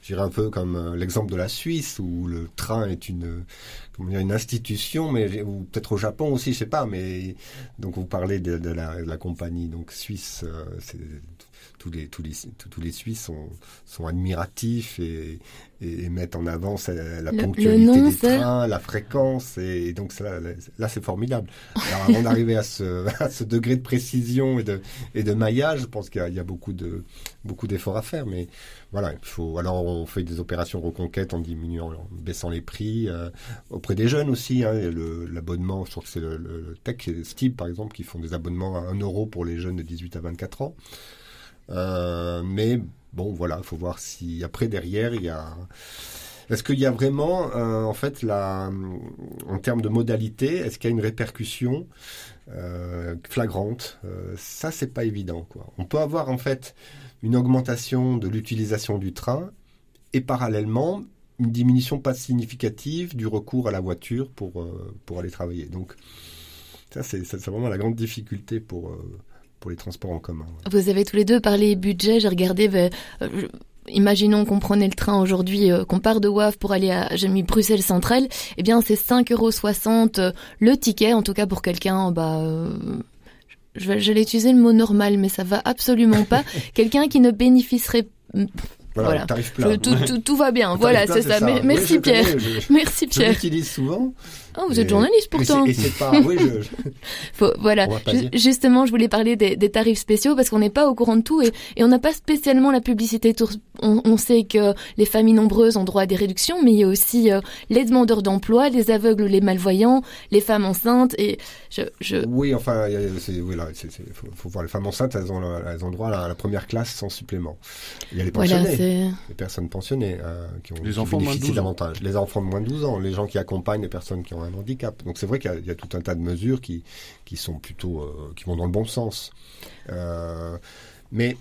je dirais un peu comme euh, l'exemple de la Suisse où le train est une comment dire, une institution, mais ou peut-être au Japon aussi, je sais pas. Mais donc vous parlez de, de, la, de la, compagnie donc suisse, euh, c'est tous les, tous les, tous les Suisses sont, sont admiratifs et, et, mettent en avant la ponctualité des trains, la fréquence. Et, donc là, là c'est formidable. Alors avant d'arriver à ce, à ce degré de précision et de, et de maillage, je pense qu'il y, y, a beaucoup de beaucoup d'efforts à faire. Mais voilà, il faut. Alors on fait des opérations reconquête en diminuant, en baissant les prix euh, auprès des jeunes aussi. Hein, L'abonnement, je trouve que c'est le, le, Tech Steve par exemple qui font des abonnements à 1 euro pour les jeunes de 18 à 24 ans. Euh, mais bon, voilà, il faut voir si après derrière il y a. Est-ce qu'il y a vraiment, euh, en fait, la, en termes de modalité, est-ce qu'il y a une répercussion euh, flagrante Ça, c'est pas évident. On peut avoir en fait une augmentation de l'utilisation du train et parallèlement une diminution pas significative du recours à la voiture pour pour aller travailler. Donc ça, c'est vraiment la grande difficulté pour pour les transports en commun. Vous avez tous les deux parlé budget. J'ai regardé. Euh, imaginons qu'on prenait le train aujourd'hui, euh, qu'on part de WAF pour aller à j'ai mis Bruxelles Centrale. Eh bien, c'est 5,60 euros euh, le ticket, en tout cas pour quelqu'un. Bah, euh, j'allais utiliser le mot normal, mais ça va absolument pas. quelqu'un qui ne bénéficierait voilà, voilà. tout, tout, tout, va bien. Voilà, c'est ça. ça. Merci, Pierre. je, Merci Pierre. Je l'utilise souvent. Oh, vous êtes journaliste pourtant. Et c'est pas. Oui, je, Faut, voilà. justement, je voulais parler des, des tarifs spéciaux parce qu'on n'est pas au courant de tout et, et on n'a pas spécialement la publicité. On, on, sait que les familles nombreuses ont droit à des réductions, mais il y a aussi euh, les demandeurs d'emploi, les aveugles, les malvoyants, les femmes enceintes et je. je... Oui, enfin, c'est, oui, là, c'est, faut, faut, voir les femmes enceintes, elles ont, elles ont droit à la, première classe sans supplément. Il y a les pensionnés, voilà, les personnes pensionnées euh, qui ont les enfants bénéficient davantage, les enfants de moins de 12 ans, les gens qui accompagnent les personnes qui ont handicap. Donc c'est vrai qu'il y, y, a tout un tas de mesures qui, qui sont plutôt, euh, qui vont dans le bon sens. Euh, mais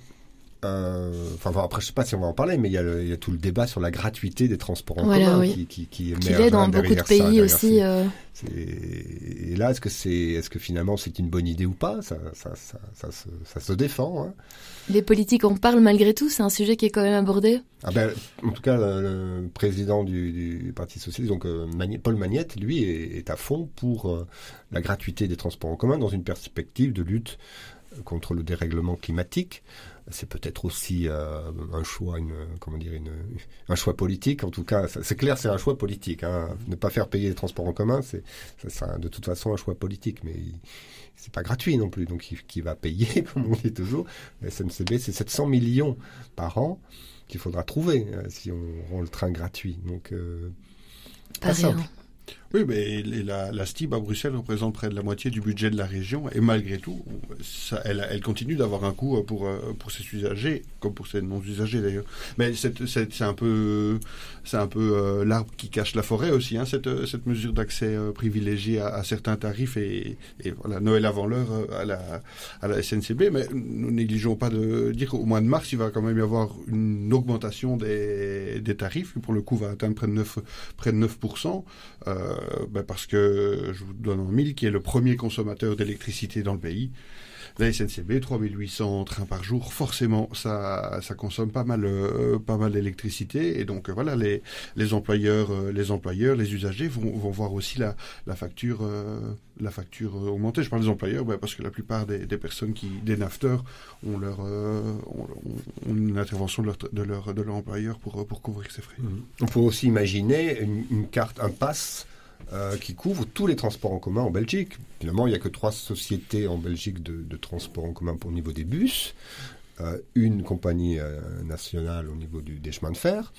euh, enfin après je sais pas si on va en parler, mais il y, a le, il y a tout le débat sur la gratuité des transports en voilà, commun oui. qui, qui, qui, qui est dans beaucoup de pays ça, aussi. Euh... Et là, est-ce que c'est, est-ce que finalement c'est une bonne idée ou pas? Ça, ça, se, ça se défend. Hein. Les politiques en parlent malgré tout. C'est un sujet qui est quand même abordé. Ah ben, en tout cas, le, le président du, du, Parti socialiste, donc euh, Paul Magnette, lui, est, est, à fond pour euh, la gratuité des transports en commun dans une perspective de lutte contre le dérèglement climatique c'est peut-être aussi euh, un choix, une, comment dire, une, un choix politique. En tout cas, c'est clair, c'est un choix politique. Hein. Ne pas faire payer les transports en commun, c'est de toute façon un choix politique, mais c'est pas gratuit non plus. Donc, qui, qui va payer, comme on dit toujours, la SNCB, c'est 700 millions par an qu'il faudra trouver euh, si on rend le train gratuit. Donc, euh, pas, pas simple. Oui, mais la, STIB à Bruxelles représente près de la moitié du budget de la région et malgré tout, elle, continue d'avoir un coût pour, pour ses usagers, comme pour ses non-usagers d'ailleurs. Mais c'est un peu, un peu euh, l'arbre qui cache la forêt aussi, hein, cette, cette mesure d'accès euh, privilégié à, certains tarifs et, voilà, Noël avant l'heure euh, à la, à la SNCB. Mais nous négligeons pas de dire qu'au mois de mars, il va quand même y avoir une augmentation des, des tarifs qui pour le coup va atteindre près de 9, près de 9%. Euh, ben parce que je vous donne en mille, qui est le premier consommateur d'électricité dans le pays. La SNCB, 3800 trains par jour, forcément, ça, consomme pas mal, euh, pas mal d'électricité. Et donc, euh, voilà, les, employeurs, euh, les employeurs, les usagers vont, voir aussi la, facture, euh, la facture augmenter. Je parle des employeurs, ben parce que la plupart des, personnes qui, des nafteurs, ont leur, une intervention de leur, employeur pour, couvrir ces frais. Mmh. On peut aussi imaginer une, une carte, un pass euh, qui couvre tous les transports en commun en Belgique. Finalement, il n'y a que trois sociétés en Belgique de, de transports en commun le niveau des bus, euh, une compagnie euh, nationale au niveau du, des chemins de fer.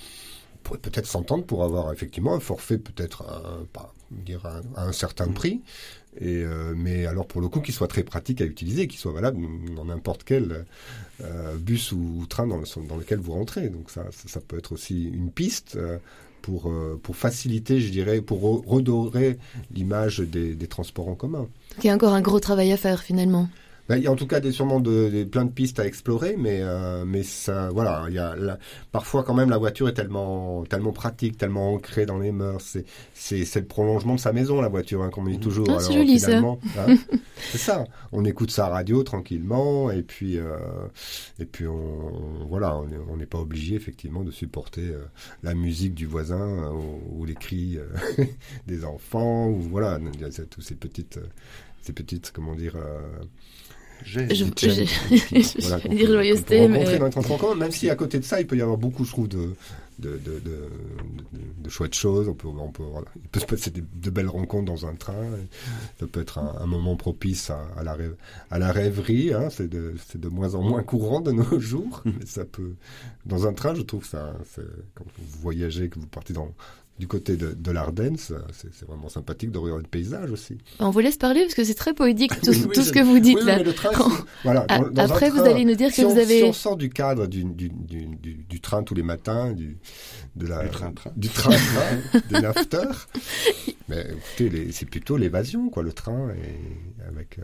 On pourrait peut-être s'entendre pour avoir effectivement un forfait peut-être dire à, à, un certain prix, et, euh, mais alors pour le coup qui soit très pratique à utiliser, qui soit valable dans n'importe quel bus ou, ou train dans, le, dans, lequel vous rentrez. Donc ça, ça, ça peut être aussi une piste pour, euh, pour faciliter, je dirais, pour redorer l'image des, des, transports en commun. Il y a encore un gros travail à faire finalement. Ben, il y a en tout cas des, sûrement de, des- plein de pistes à explorer, mais euh, mais ça, voilà, il y a la- parfois quand même la voiture est tellement tellement pratique, tellement ancrée dans les mœurs. C'est c'est c'est le prolongement de sa maison la voiture, hein, comme on dit toujours. Ah, c'est joli, ça. hein, c'est ça. On écoute sa radio tranquillement et puis euh, et puis on, on- voilà, on est- on n'est pas obligé effectivement de supporter euh, la musique du voisin euh, ou, ou les cris euh, des enfants ou voilà, toutes ces petites euh, ces petites comment dire euh, J'ai- Je- je- je- voilà, qu'on dire joyeuseté, mais- rencontrer dans même si à côté de ça, il peut y avoir beaucoup, je trouve, de, de, de, de, de- de chouettes choses. On peut, on peut, voilà. Il peut se passer de belles rencontres dans un train. Ça peut être un, un moment propice à, à la, rêve- à la rêverie. Hein. C'est de, de moins en moins courant de nos jours. Mais ça peut, dans un train, je trouve ça, c'est- quand vous voyagez, que vous partez dans, du côté de, de l'Ardenne, c'est c'est vraiment sympathique de regarder le paysage aussi. On vous laisse parler parce que c'est très poétique tout, Oui, oui, tout ce que vous dites Oui, oui, là. mais le train, voilà, dans- dans un Après, vous train, allez nous dire si que on, vous avez. si on sort du cadre du, du, du, du, du train tous les matins, du, de la, Du train-train. du train-train, de l'after, mais écoutez, les- c'est plutôt l'évasion, quoi, le train, et avec, euh,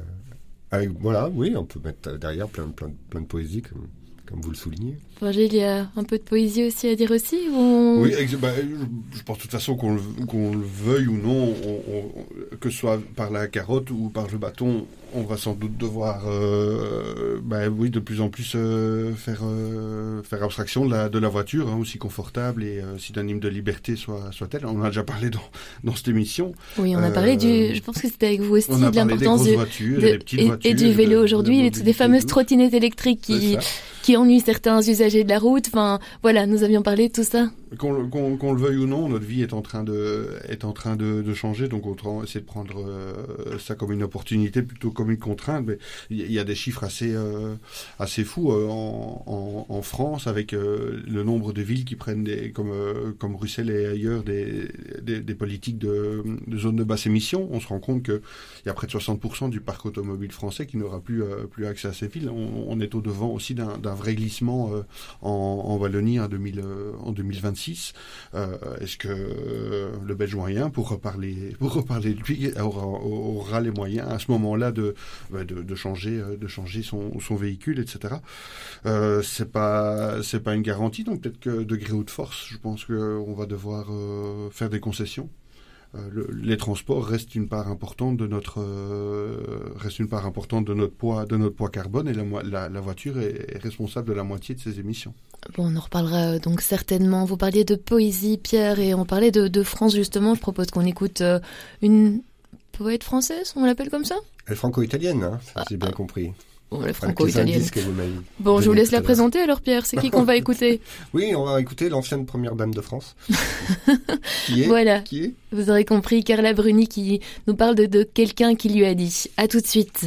avec, voilà, oui, on peut mettre derrière plein, plein, plein de poésie, comme, comme vous le soulignez. Gilles, il y a un peu de poésie aussi à dire aussi on- Oui, bah, je, je pense de toute façon qu'on le, veuille ou non, on- on- que ce soit par la carotte ou par le bâton, on va sans doute devoir, euh, bah, oui, de plus en plus euh, faire euh, faire abstraction de la de la voiture, hein, aussi confortable et synonyme de liberté soit soit-elle. On en a déjà parlé dans dans cette émission. Oui, on a parlé du. Je pense que c'était avec vous aussi de l'importance du- voitures, de- et des petites et, voitures, et du vélo aujourd'hui, des fameuses trottinettes électriques qui. Qui ennuient certains usagers de la route. Enfin, voilà, nous avions parlé de tout ça. Qu'on le- veuille ou non, notre vie est en train de, est en train de, changer, donc autant essayer de prendre euh, ça comme une opportunité plutôt comme une contrainte. Mais il y, a- des chiffres assez, euh, assez fous euh, en, en, France avec le nombre de villes qui prennent comme, comme Bruxelles et ailleurs des, des, politiques de, de zones de basse émission. On se rend compte qu'il y a près de 60% du parc automobile français qui n'aura plus, plus accès à ces villes. On, on est au devant aussi d'un d'un vrai glissement euh, en, Wallonie en, 2000, euh, 2026. Euh, Est-ce que le Belge moyen, pour reparler, pour reparler de lui, aura, les moyens à ce moment-là de, bah, changer, de changer son, véhicule, etc. Euh, c'est pas, c'est pas une garantie, donc peut-être que de gré ou de force, je pense qu'on va devoir faire des concessions. Euh, le- les transports restent une part importante de notre euh, reste une part importante de notre poids de notre poids carbone et la, mo- la, la voiture est, est responsable de la moitié de ses émissions. Bon, on en reparlera euh, donc certainement. Vous parliez de poésie, Pierre, et on parlait de, de France justement. Je propose qu'on écoute euh, une poète française, on l'appelle comme ça? Elle est franco-italienne, hein, si j'ai bien compris. Bon, les franco-italienne. Bon, je vous laisse la présenter alors, Pierre. C'est qui qu'on va écouter Oui, on va écouter l'ancienne première dame de France. qui est Voilà. Qui est Vous aurez compris, Carla Bruni qui nous parle de, de quelqu'un qui lui a dit. À tout de suite.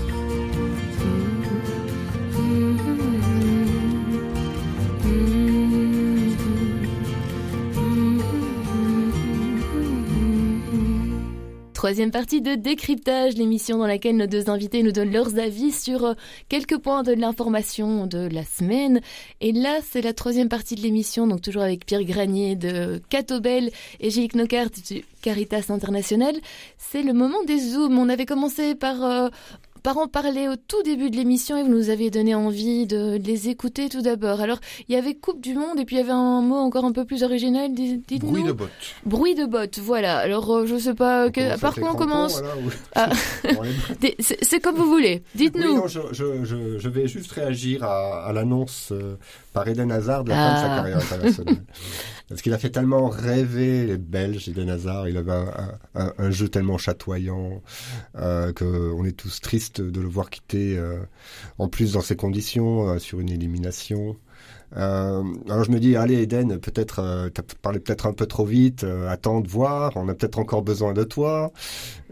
Troisième partie de Décryptage, l'émission dans laquelle nos deux invités nous donnent leurs avis sur euh, quelques points de l'information de la semaine. Et là, c'est la troisième partie de l'émission, donc toujours avec Pierre Granier de Catobel et Gilles Knockart du Caritas International. C'est le moment des Zooms. On avait commencé par euh, par en parler au tout début de l'émission et vous nous avez donné envie de les écouter tout d'abord. Alors, il y avait Coupe du Monde et puis il y avait un mot encore un peu plus original, dites-nous. Bruit de bottes. Bruit de bottes, voilà. Alors, euh, je sais pas, que, par quoi on commence ah. C'est comme vous voulez, dites-nous. je, je, je, vais juste réagir à, à l'annonce euh, par Eden Hazard de la fin de sa ah. carrière internationale. Parce qu'il a fait tellement rêver les Belges, Eden Hazard. Il avait un, un, un jeu tellement chatoyant euh, qu'on est tous tristes de le voir quitter. Euh, en plus, dans ces conditions, euh, sur une élimination. Euh, alors je me dis, allez Eden, peut-être, euh, t'as parlé peut-être un peu trop vite, euh, attends de voir, on a peut-être encore besoin de toi.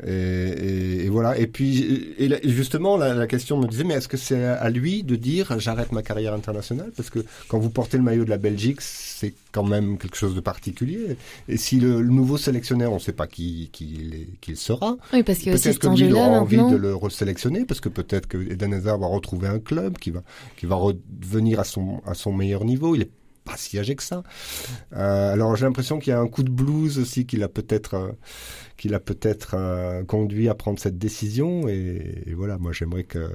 Et, et, et voilà. Et puis, et justement, la, la, question me disait, mais est-ce que c'est à lui de dire, j'arrête ma carrière internationale? Parce que quand vous portez le maillot de la Belgique, c'est quand même quelque chose de particulier. Et si le, le nouveau sélectionneur, on ne sait pas qui, qui, il sera, oui, parce que peut-être que lui, il aura envie de le resélectionner, parce que peut-être que Eden Hazard va retrouver un club qui va, qui va revenir à son, à son meilleur niveau. Il est pas si âgé que ça. Euh, alors j'ai l'impression qu'il y a un coup de blues aussi qu'il a peut-être euh, qu'il a peut-être euh, conduit à prendre cette décision. Et, voilà moi j'aimerais que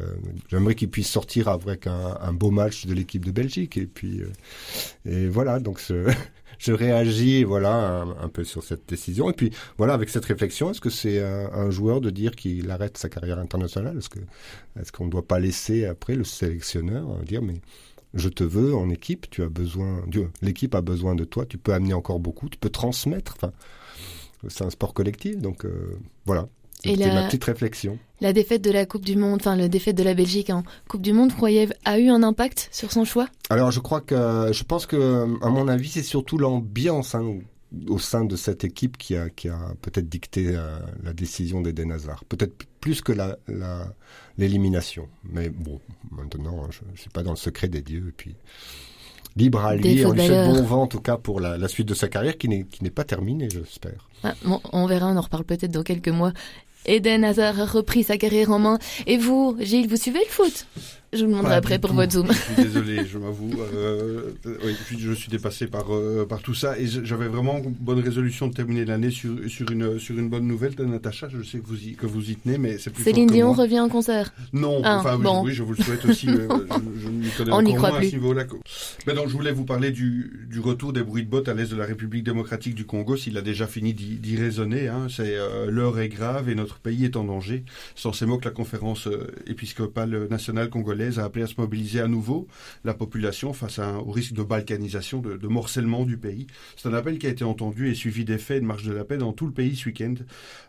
j'aimerais qu'il puisse sortir avec un, beau match de l'équipe de Belgique. Et puis et voilà donc je, réagis voilà un, peu sur cette décision. Et puis voilà avec cette réflexion est-ce que c'est un, joueur de dire qu'il arrête sa carrière internationale? Est-ce qu'on ne doit pas laisser après le sélectionneur dire mais je te veux en équipe, tu as besoin, Dieu, l'équipe a besoin de toi, tu peux amener encore beaucoup, tu peux transmettre. Enfin, c'est un sport collectif, donc euh, voilà. C'était ma petite réflexion. La défaite de la Coupe du Monde, enfin la défaite de la Belgique en Coupe du Monde, croyez a eu un impact sur son choix? Alors je crois que, je pense que, à mon avis, c'est surtout l'ambiance hein, au sein de cette équipe qui a, qui a peut-être dicté euh, la décision d'Eden Hazard. Peut-être plus que la, l'élimination. Mais bon, maintenant, je ne suis pas dans le secret des dieux. Et puis, libre à lui, on lui souhaite bon vent en tout cas pour la, la suite de sa carrière qui n'est, qui n'est pas terminée, j'espère. Ah, on verra, on en reparle peut-être dans quelques mois. Eden Hazard a repris sa carrière en main. Et vous, Gilles, vous suivez le foot? Je vous demanderai après pour votre zoom. Je suis désolé, je m'avoue. Euh, oui, je suis dépassé par euh, par tout ça et j'avais vraiment bonne résolution de terminer l'année sur sur une sur une bonne nouvelle de Natacha. Je sais que vous y que vous y tenez, mais c'est plus. Céline Dion revient en concert. Non, ah, enfin bon. oui, je vous le souhaite aussi. mais je, connais On n'y croit plus. À ce niveau-là. Mais donc, je voulais vous parler du du retour des bruits de bottes à l'est de la République démocratique du Congo. S'il a déjà fini d'y raisonner, hein, c'est euh, l'heure est grave et notre pays est en danger. Sans ces mots que la conférence euh, épiscopale nationale congolaise a appelé à se mobiliser à nouveau la population face à au risque de balkanisation, de, de morcellement du pays. C'est un appel qui a été entendu et suivi d'effets de marche de la paix dans tout le pays ce week-end.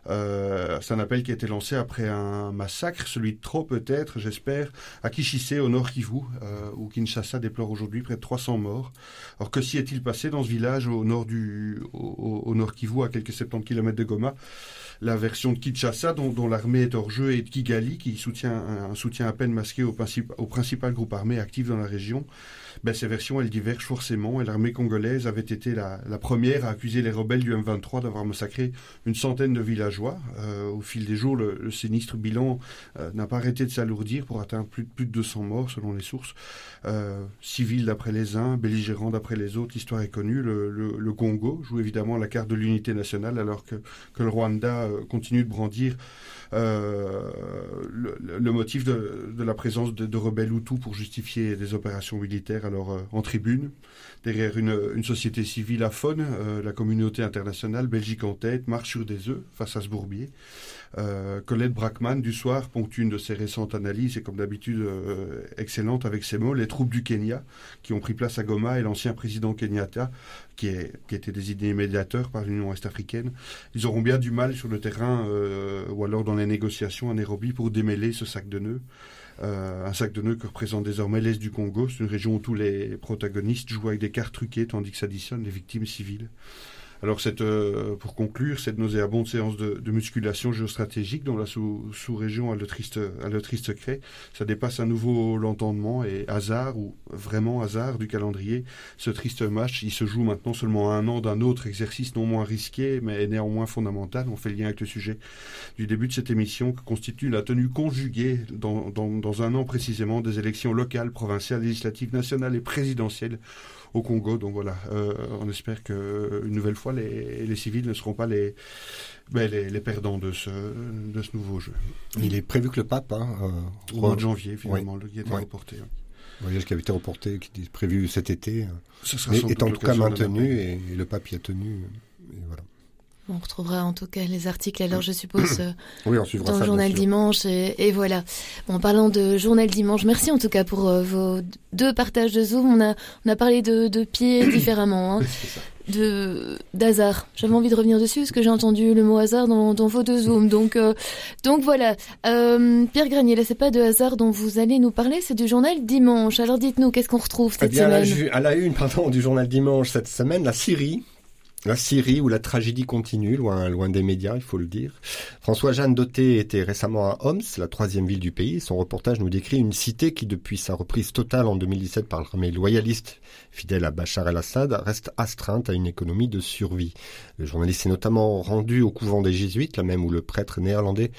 Euh, c'est un appel qui a été lancé après un massacre, celui de trop peut-être, j'espère, à Kishise, au nord Kivu, euh, où Kinshasa déplore aujourd'hui près de 300 morts. Alors que s'y est-il passé dans ce village au nord du, au, au nord Kivu, à quelques 70 km de Goma? La version de Kinshasa, dont, l'armée est hors jeu, et de Kigali, qui soutient un, soutien à peine masqué au, au principal groupe armé actif dans la région ben, ces versions, elles divergent forcément. Et l'armée congolaise avait été la, première à accuser les rebelles du M23 d'avoir massacré une centaine de villageois. Euh, au fil des jours, le, sinistre bilan euh, n'a pas arrêté de s'alourdir pour atteindre plus, plus de 200 morts selon les sources. Euh, civils d'après les uns, belligérants d'après les autres, l'histoire est connue. Le, le, Congo joue évidemment la carte de l'unité nationale alors que, que le Rwanda euh, continue de brandir le, le, motif de, la présence de, de rebelles Hutus pour justifier des opérations militaires alors euh, en tribune, derrière une, société civile faune, euh, la communauté internationale, Belgique en tête, marche sur des œufs face à ce bourbier. Euh, Colette Brackman du soir ponctue une de ses récentes analyses et comme d'habitude euh, excellente avec ses mots les troupes du Kenya qui ont pris place à Goma et l'ancien président Kenyatta qui, est, qui a été désigné médiateur par l'Union Est-Africaine. Ils auront bien du mal sur le terrain ou alors dans les négociations à Nairobi pour démêler ce sac de nœuds. un sac de nœuds que représente désormais l'Est du Congo. C'est une région où tous les protagonistes jouent avec des cartes truquées tandis que s'additionnent les victimes civiles. Alors, cette, euh, pour conclure, cette nauséabonde séance de, musculation géostratégique dans la sous-région à triste, à le triste secret, ça dépasse à nouveau l'entendement et hasard ou vraiment hasard du calendrier. Ce triste match, il se joue maintenant seulement un an d'un autre exercice non moins risqué, mais néanmoins fondamental. On fait le lien avec le sujet du début de cette émission que constitue la tenue conjuguée dans un an précisément des élections locales, provinciales, législatives, nationales et présidentielles au Congo. Donc voilà, euh, on espère que une nouvelle fois les, les civils ne seront pas les, ben, les, les, perdants de ce, de ce nouveau jeu. Il est prévu que le pape, hein, euh, au mois de janvier finalement, été reporté. Hein. voyage qui avait été reporté, qui est prévu cet été, hein. Ce sera est en tout cas maintenu et, et, le pape y a tenu. Et voilà. On retrouvera en tout cas les articles alors je suppose euh, oui, on dans le journal dimanche et, et, voilà. Bon, en parlant de journal dimanche, merci en tout cas pour euh, vos deux partages de Zoom. On a on a parlé de, de pieds différemment, hein, de d'hasard. J'avais envie de revenir dessus parce que j'ai entendu le mot hasard dans, dans vos deux Zooms. Donc euh, donc voilà. Euh, Pierre Granier, là c'est pas de hasard dont vous allez nous parler, c'est du journal dimanche. Alors dites-nous qu'est-ce qu'on retrouve cette eh bien, semaine? À la une pardon du journal dimanche cette semaine, la Syrie la Syrie où la tragédie continue, loin, loin des médias, il faut le dire. François-Jeanne Doté était récemment à Homs, la troisième ville du pays. Son reportage nous décrit une cité qui, depuis sa reprise totale en 2017 par l'armée loyaliste fidèle à Bachar el-Assad, reste astreinte à une économie de survie. Le journaliste s'est notamment rendu au couvent des Jésuites, là même où le prêtre néerlandais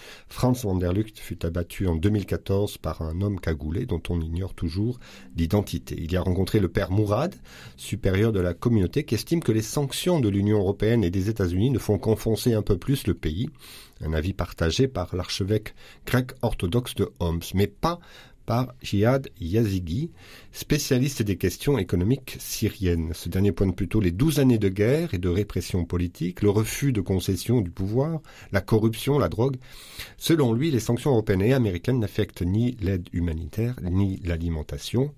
der Lucht fut abattu en 2014 par un homme cagoulé dont on ignore toujours l'identité. Il y a rencontré le père Mourad, supérieur de la communauté, qui estime que les sanctions de l'Union européenne et des États-Unis ne font qu'enfoncer un peu plus le pays. Un avis partagé par l'archevêque grec orthodoxe de Homs, mais pas par Jihad Yazigi, spécialiste des questions économiques syriennes. Ce dernier pointe plutôt les douze années de guerre et de répression politique, le refus de concession du pouvoir, la corruption, la drogue. Selon lui, les sanctions européennes et américaines n'affectent ni l'aide humanitaire ni l'alimentation.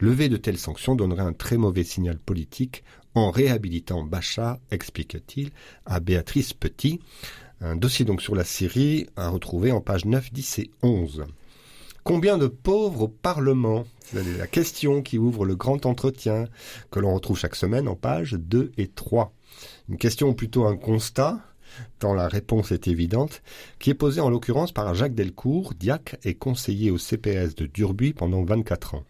Lever de telles sanctions donnerait un très mauvais signal politique en réhabilitant Bachar, explique-t-il à Béatrice Petit. Un dossier donc sur la Syrie à retrouver en pages 9, 10 et 11. Combien de pauvres au Parlement? C'est la question qui ouvre le grand entretien que l'on retrouve chaque semaine en pages 2 et 3. Une question plutôt un constat, tant la réponse est évidente, qui est posée en l'occurrence par Jacques Delcourt, diacre et conseiller au CPS de Durbuy pendant 24 ans.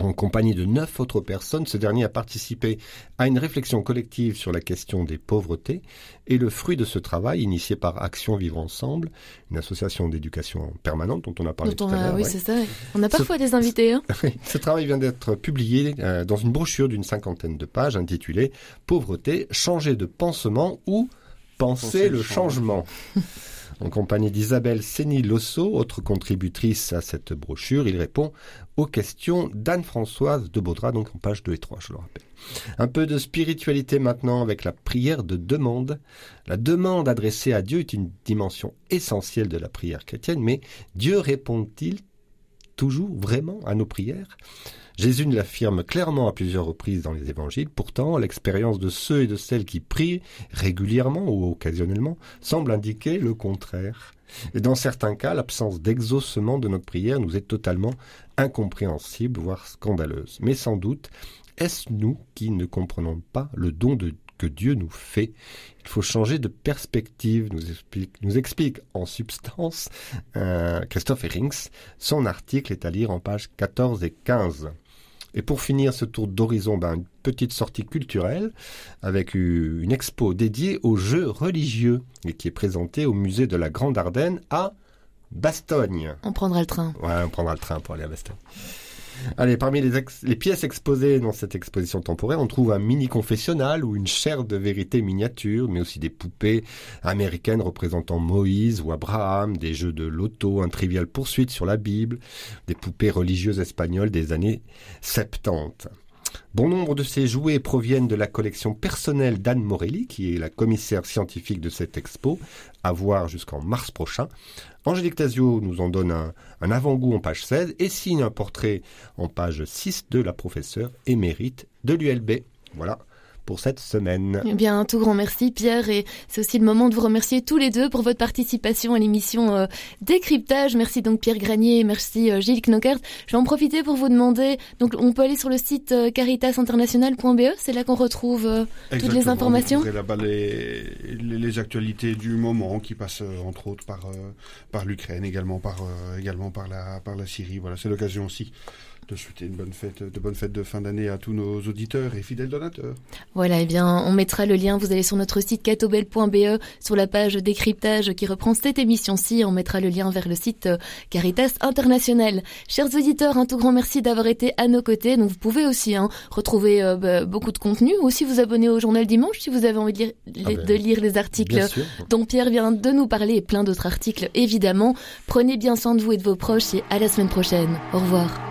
En compagnie de neuf autres personnes, ce dernier a participé à une réflexion collective sur la question des pauvretés et le fruit de ce travail initié par Action Vivre Ensemble, une association d'éducation permanente dont on a parlé tout à l'heure. Oui, c'est ça. On a parfois des invités. Hein. ce travail vient d'être publié euh, dans une brochure d'une cinquantaine de pages intitulée Pauvreté, changer de pansement ou penser, le changement. En compagnie d'Isabelle Sény-Losso, autre contributrice à cette brochure, il répond aux questions d'Anne-Françoise de Baudra, donc en page 2 et 3, je le rappelle. Un peu de spiritualité maintenant avec la prière de demande. La demande adressée à Dieu est une dimension essentielle de la prière chrétienne, mais Dieu répond-il toujours vraiment à nos prières? Jésus l'affirme clairement à plusieurs reprises dans les évangiles. Pourtant, l'expérience de ceux et de celles qui prient régulièrement ou occasionnellement semble indiquer le contraire. Et dans certains cas, l'absence d'exaucement de notre prière nous est totalement incompréhensible, voire scandaleuse. Mais sans doute, est-ce nous qui ne comprenons pas le don de, que Dieu nous fait Il faut changer de perspective, nous explique, nous explique en substance euh, Christophe Herings. Son article est à lire en pages 14 et 15. Et pour finir ce tour d'horizon, ben, une petite sortie culturelle avec une expo dédiée aux jeux religieux et qui est présentée au musée de la Grande Ardenne à Bastogne. On prendra le train. Ouais, on prendra le train pour aller à Bastogne. Allez, parmi les, pièces exposées dans cette exposition temporaire, on trouve un mini confessionnal ou une chaire de vérité miniature, mais aussi des poupées américaines représentant Moïse ou Abraham, des jeux de loto, un trivial poursuite sur la Bible, des poupées religieuses espagnoles des années 70. Bon nombre de ces jouets proviennent de la collection personnelle d'Anne Morelli, qui est la commissaire scientifique de cette expo, à voir jusqu'en mars prochain. Angélique Tasio nous en donne un, avant-goût en page 16 et signe un portrait en page 6 de la professeure émérite de l'ULB. Voilà pour cette semaine. Eh bien, un tout grand merci Pierre et c'est aussi le moment de vous remercier tous les deux pour votre participation à l'émission euh, Décryptage. Merci donc Pierre Granier, merci euh, Gilles Knockert. Je vais en profiter pour vous demander, donc on peut aller sur le site euh, caritasinternational.be, c'est là qu'on retrouve toutes les informations. Vous là-bas les, les, actualités du moment qui passent entre autres par, par l'Ukraine, également par, également par la, par la Syrie. Voilà, c'est l'occasion aussi de souhaiter une bonne fête, de bonnes fêtes de fin d'année à tous nos auditeurs et fidèles donateurs. Voilà, et eh bien, on mettra le lien. Vous allez sur notre site catobel.be, sur la page décryptage qui reprend cette émission-ci. On mettra le lien vers le site euh, Caritas International. Chers auditeurs, un tout grand merci d'avoir été à nos côtés. Donc, vous pouvez aussi hein, retrouver euh, bah, beaucoup de contenu. Aussi, vous abonner au journal dimanche si vous avez envie de lire les, ah ben, de lire les articles dont Pierre vient de nous parler et plein d'autres articles, évidemment. Prenez bien soin de vous et de vos proches et à la semaine prochaine. Au revoir.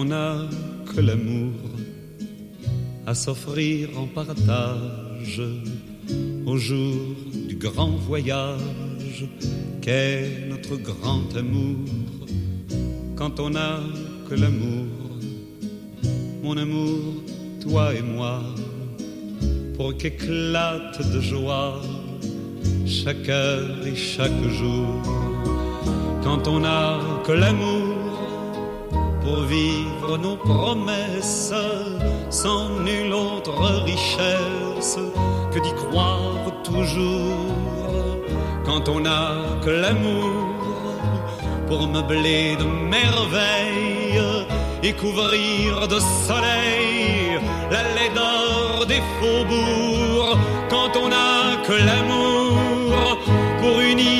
On n'a que l'amour à s'offrir en partage au jour du grand voyage qu'est notre grand amour. Quand on n'a que l'amour, mon amour, toi et moi, pour qu'éclate de joie chaque heure et chaque jour. Quand on n'a que l'amour, nos promesses sans nulle autre richesse que d'y croire toujours. Quand on n'a que l'amour pour meubler de merveilles et couvrir de soleil la laideur des faubourgs. Quand on n'a que l'amour pour unique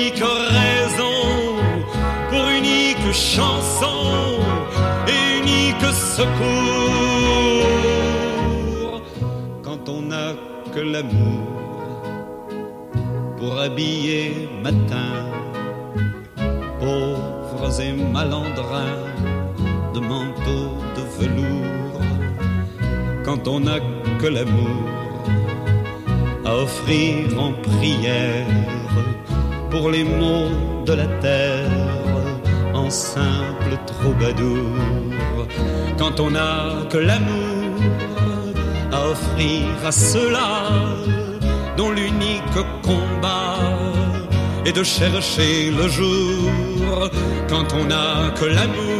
secours quand on n'a que l'amour pour habiller matin pauvres et malandrins de manteaux de velours. Quand on n'a que l'amour à offrir en prière pour les maux de la terre en simple troubadour quand on n'a que l'amour à offrir à ceux-là dont l'unique combat est de chercher le jour quand on n'a que l'amour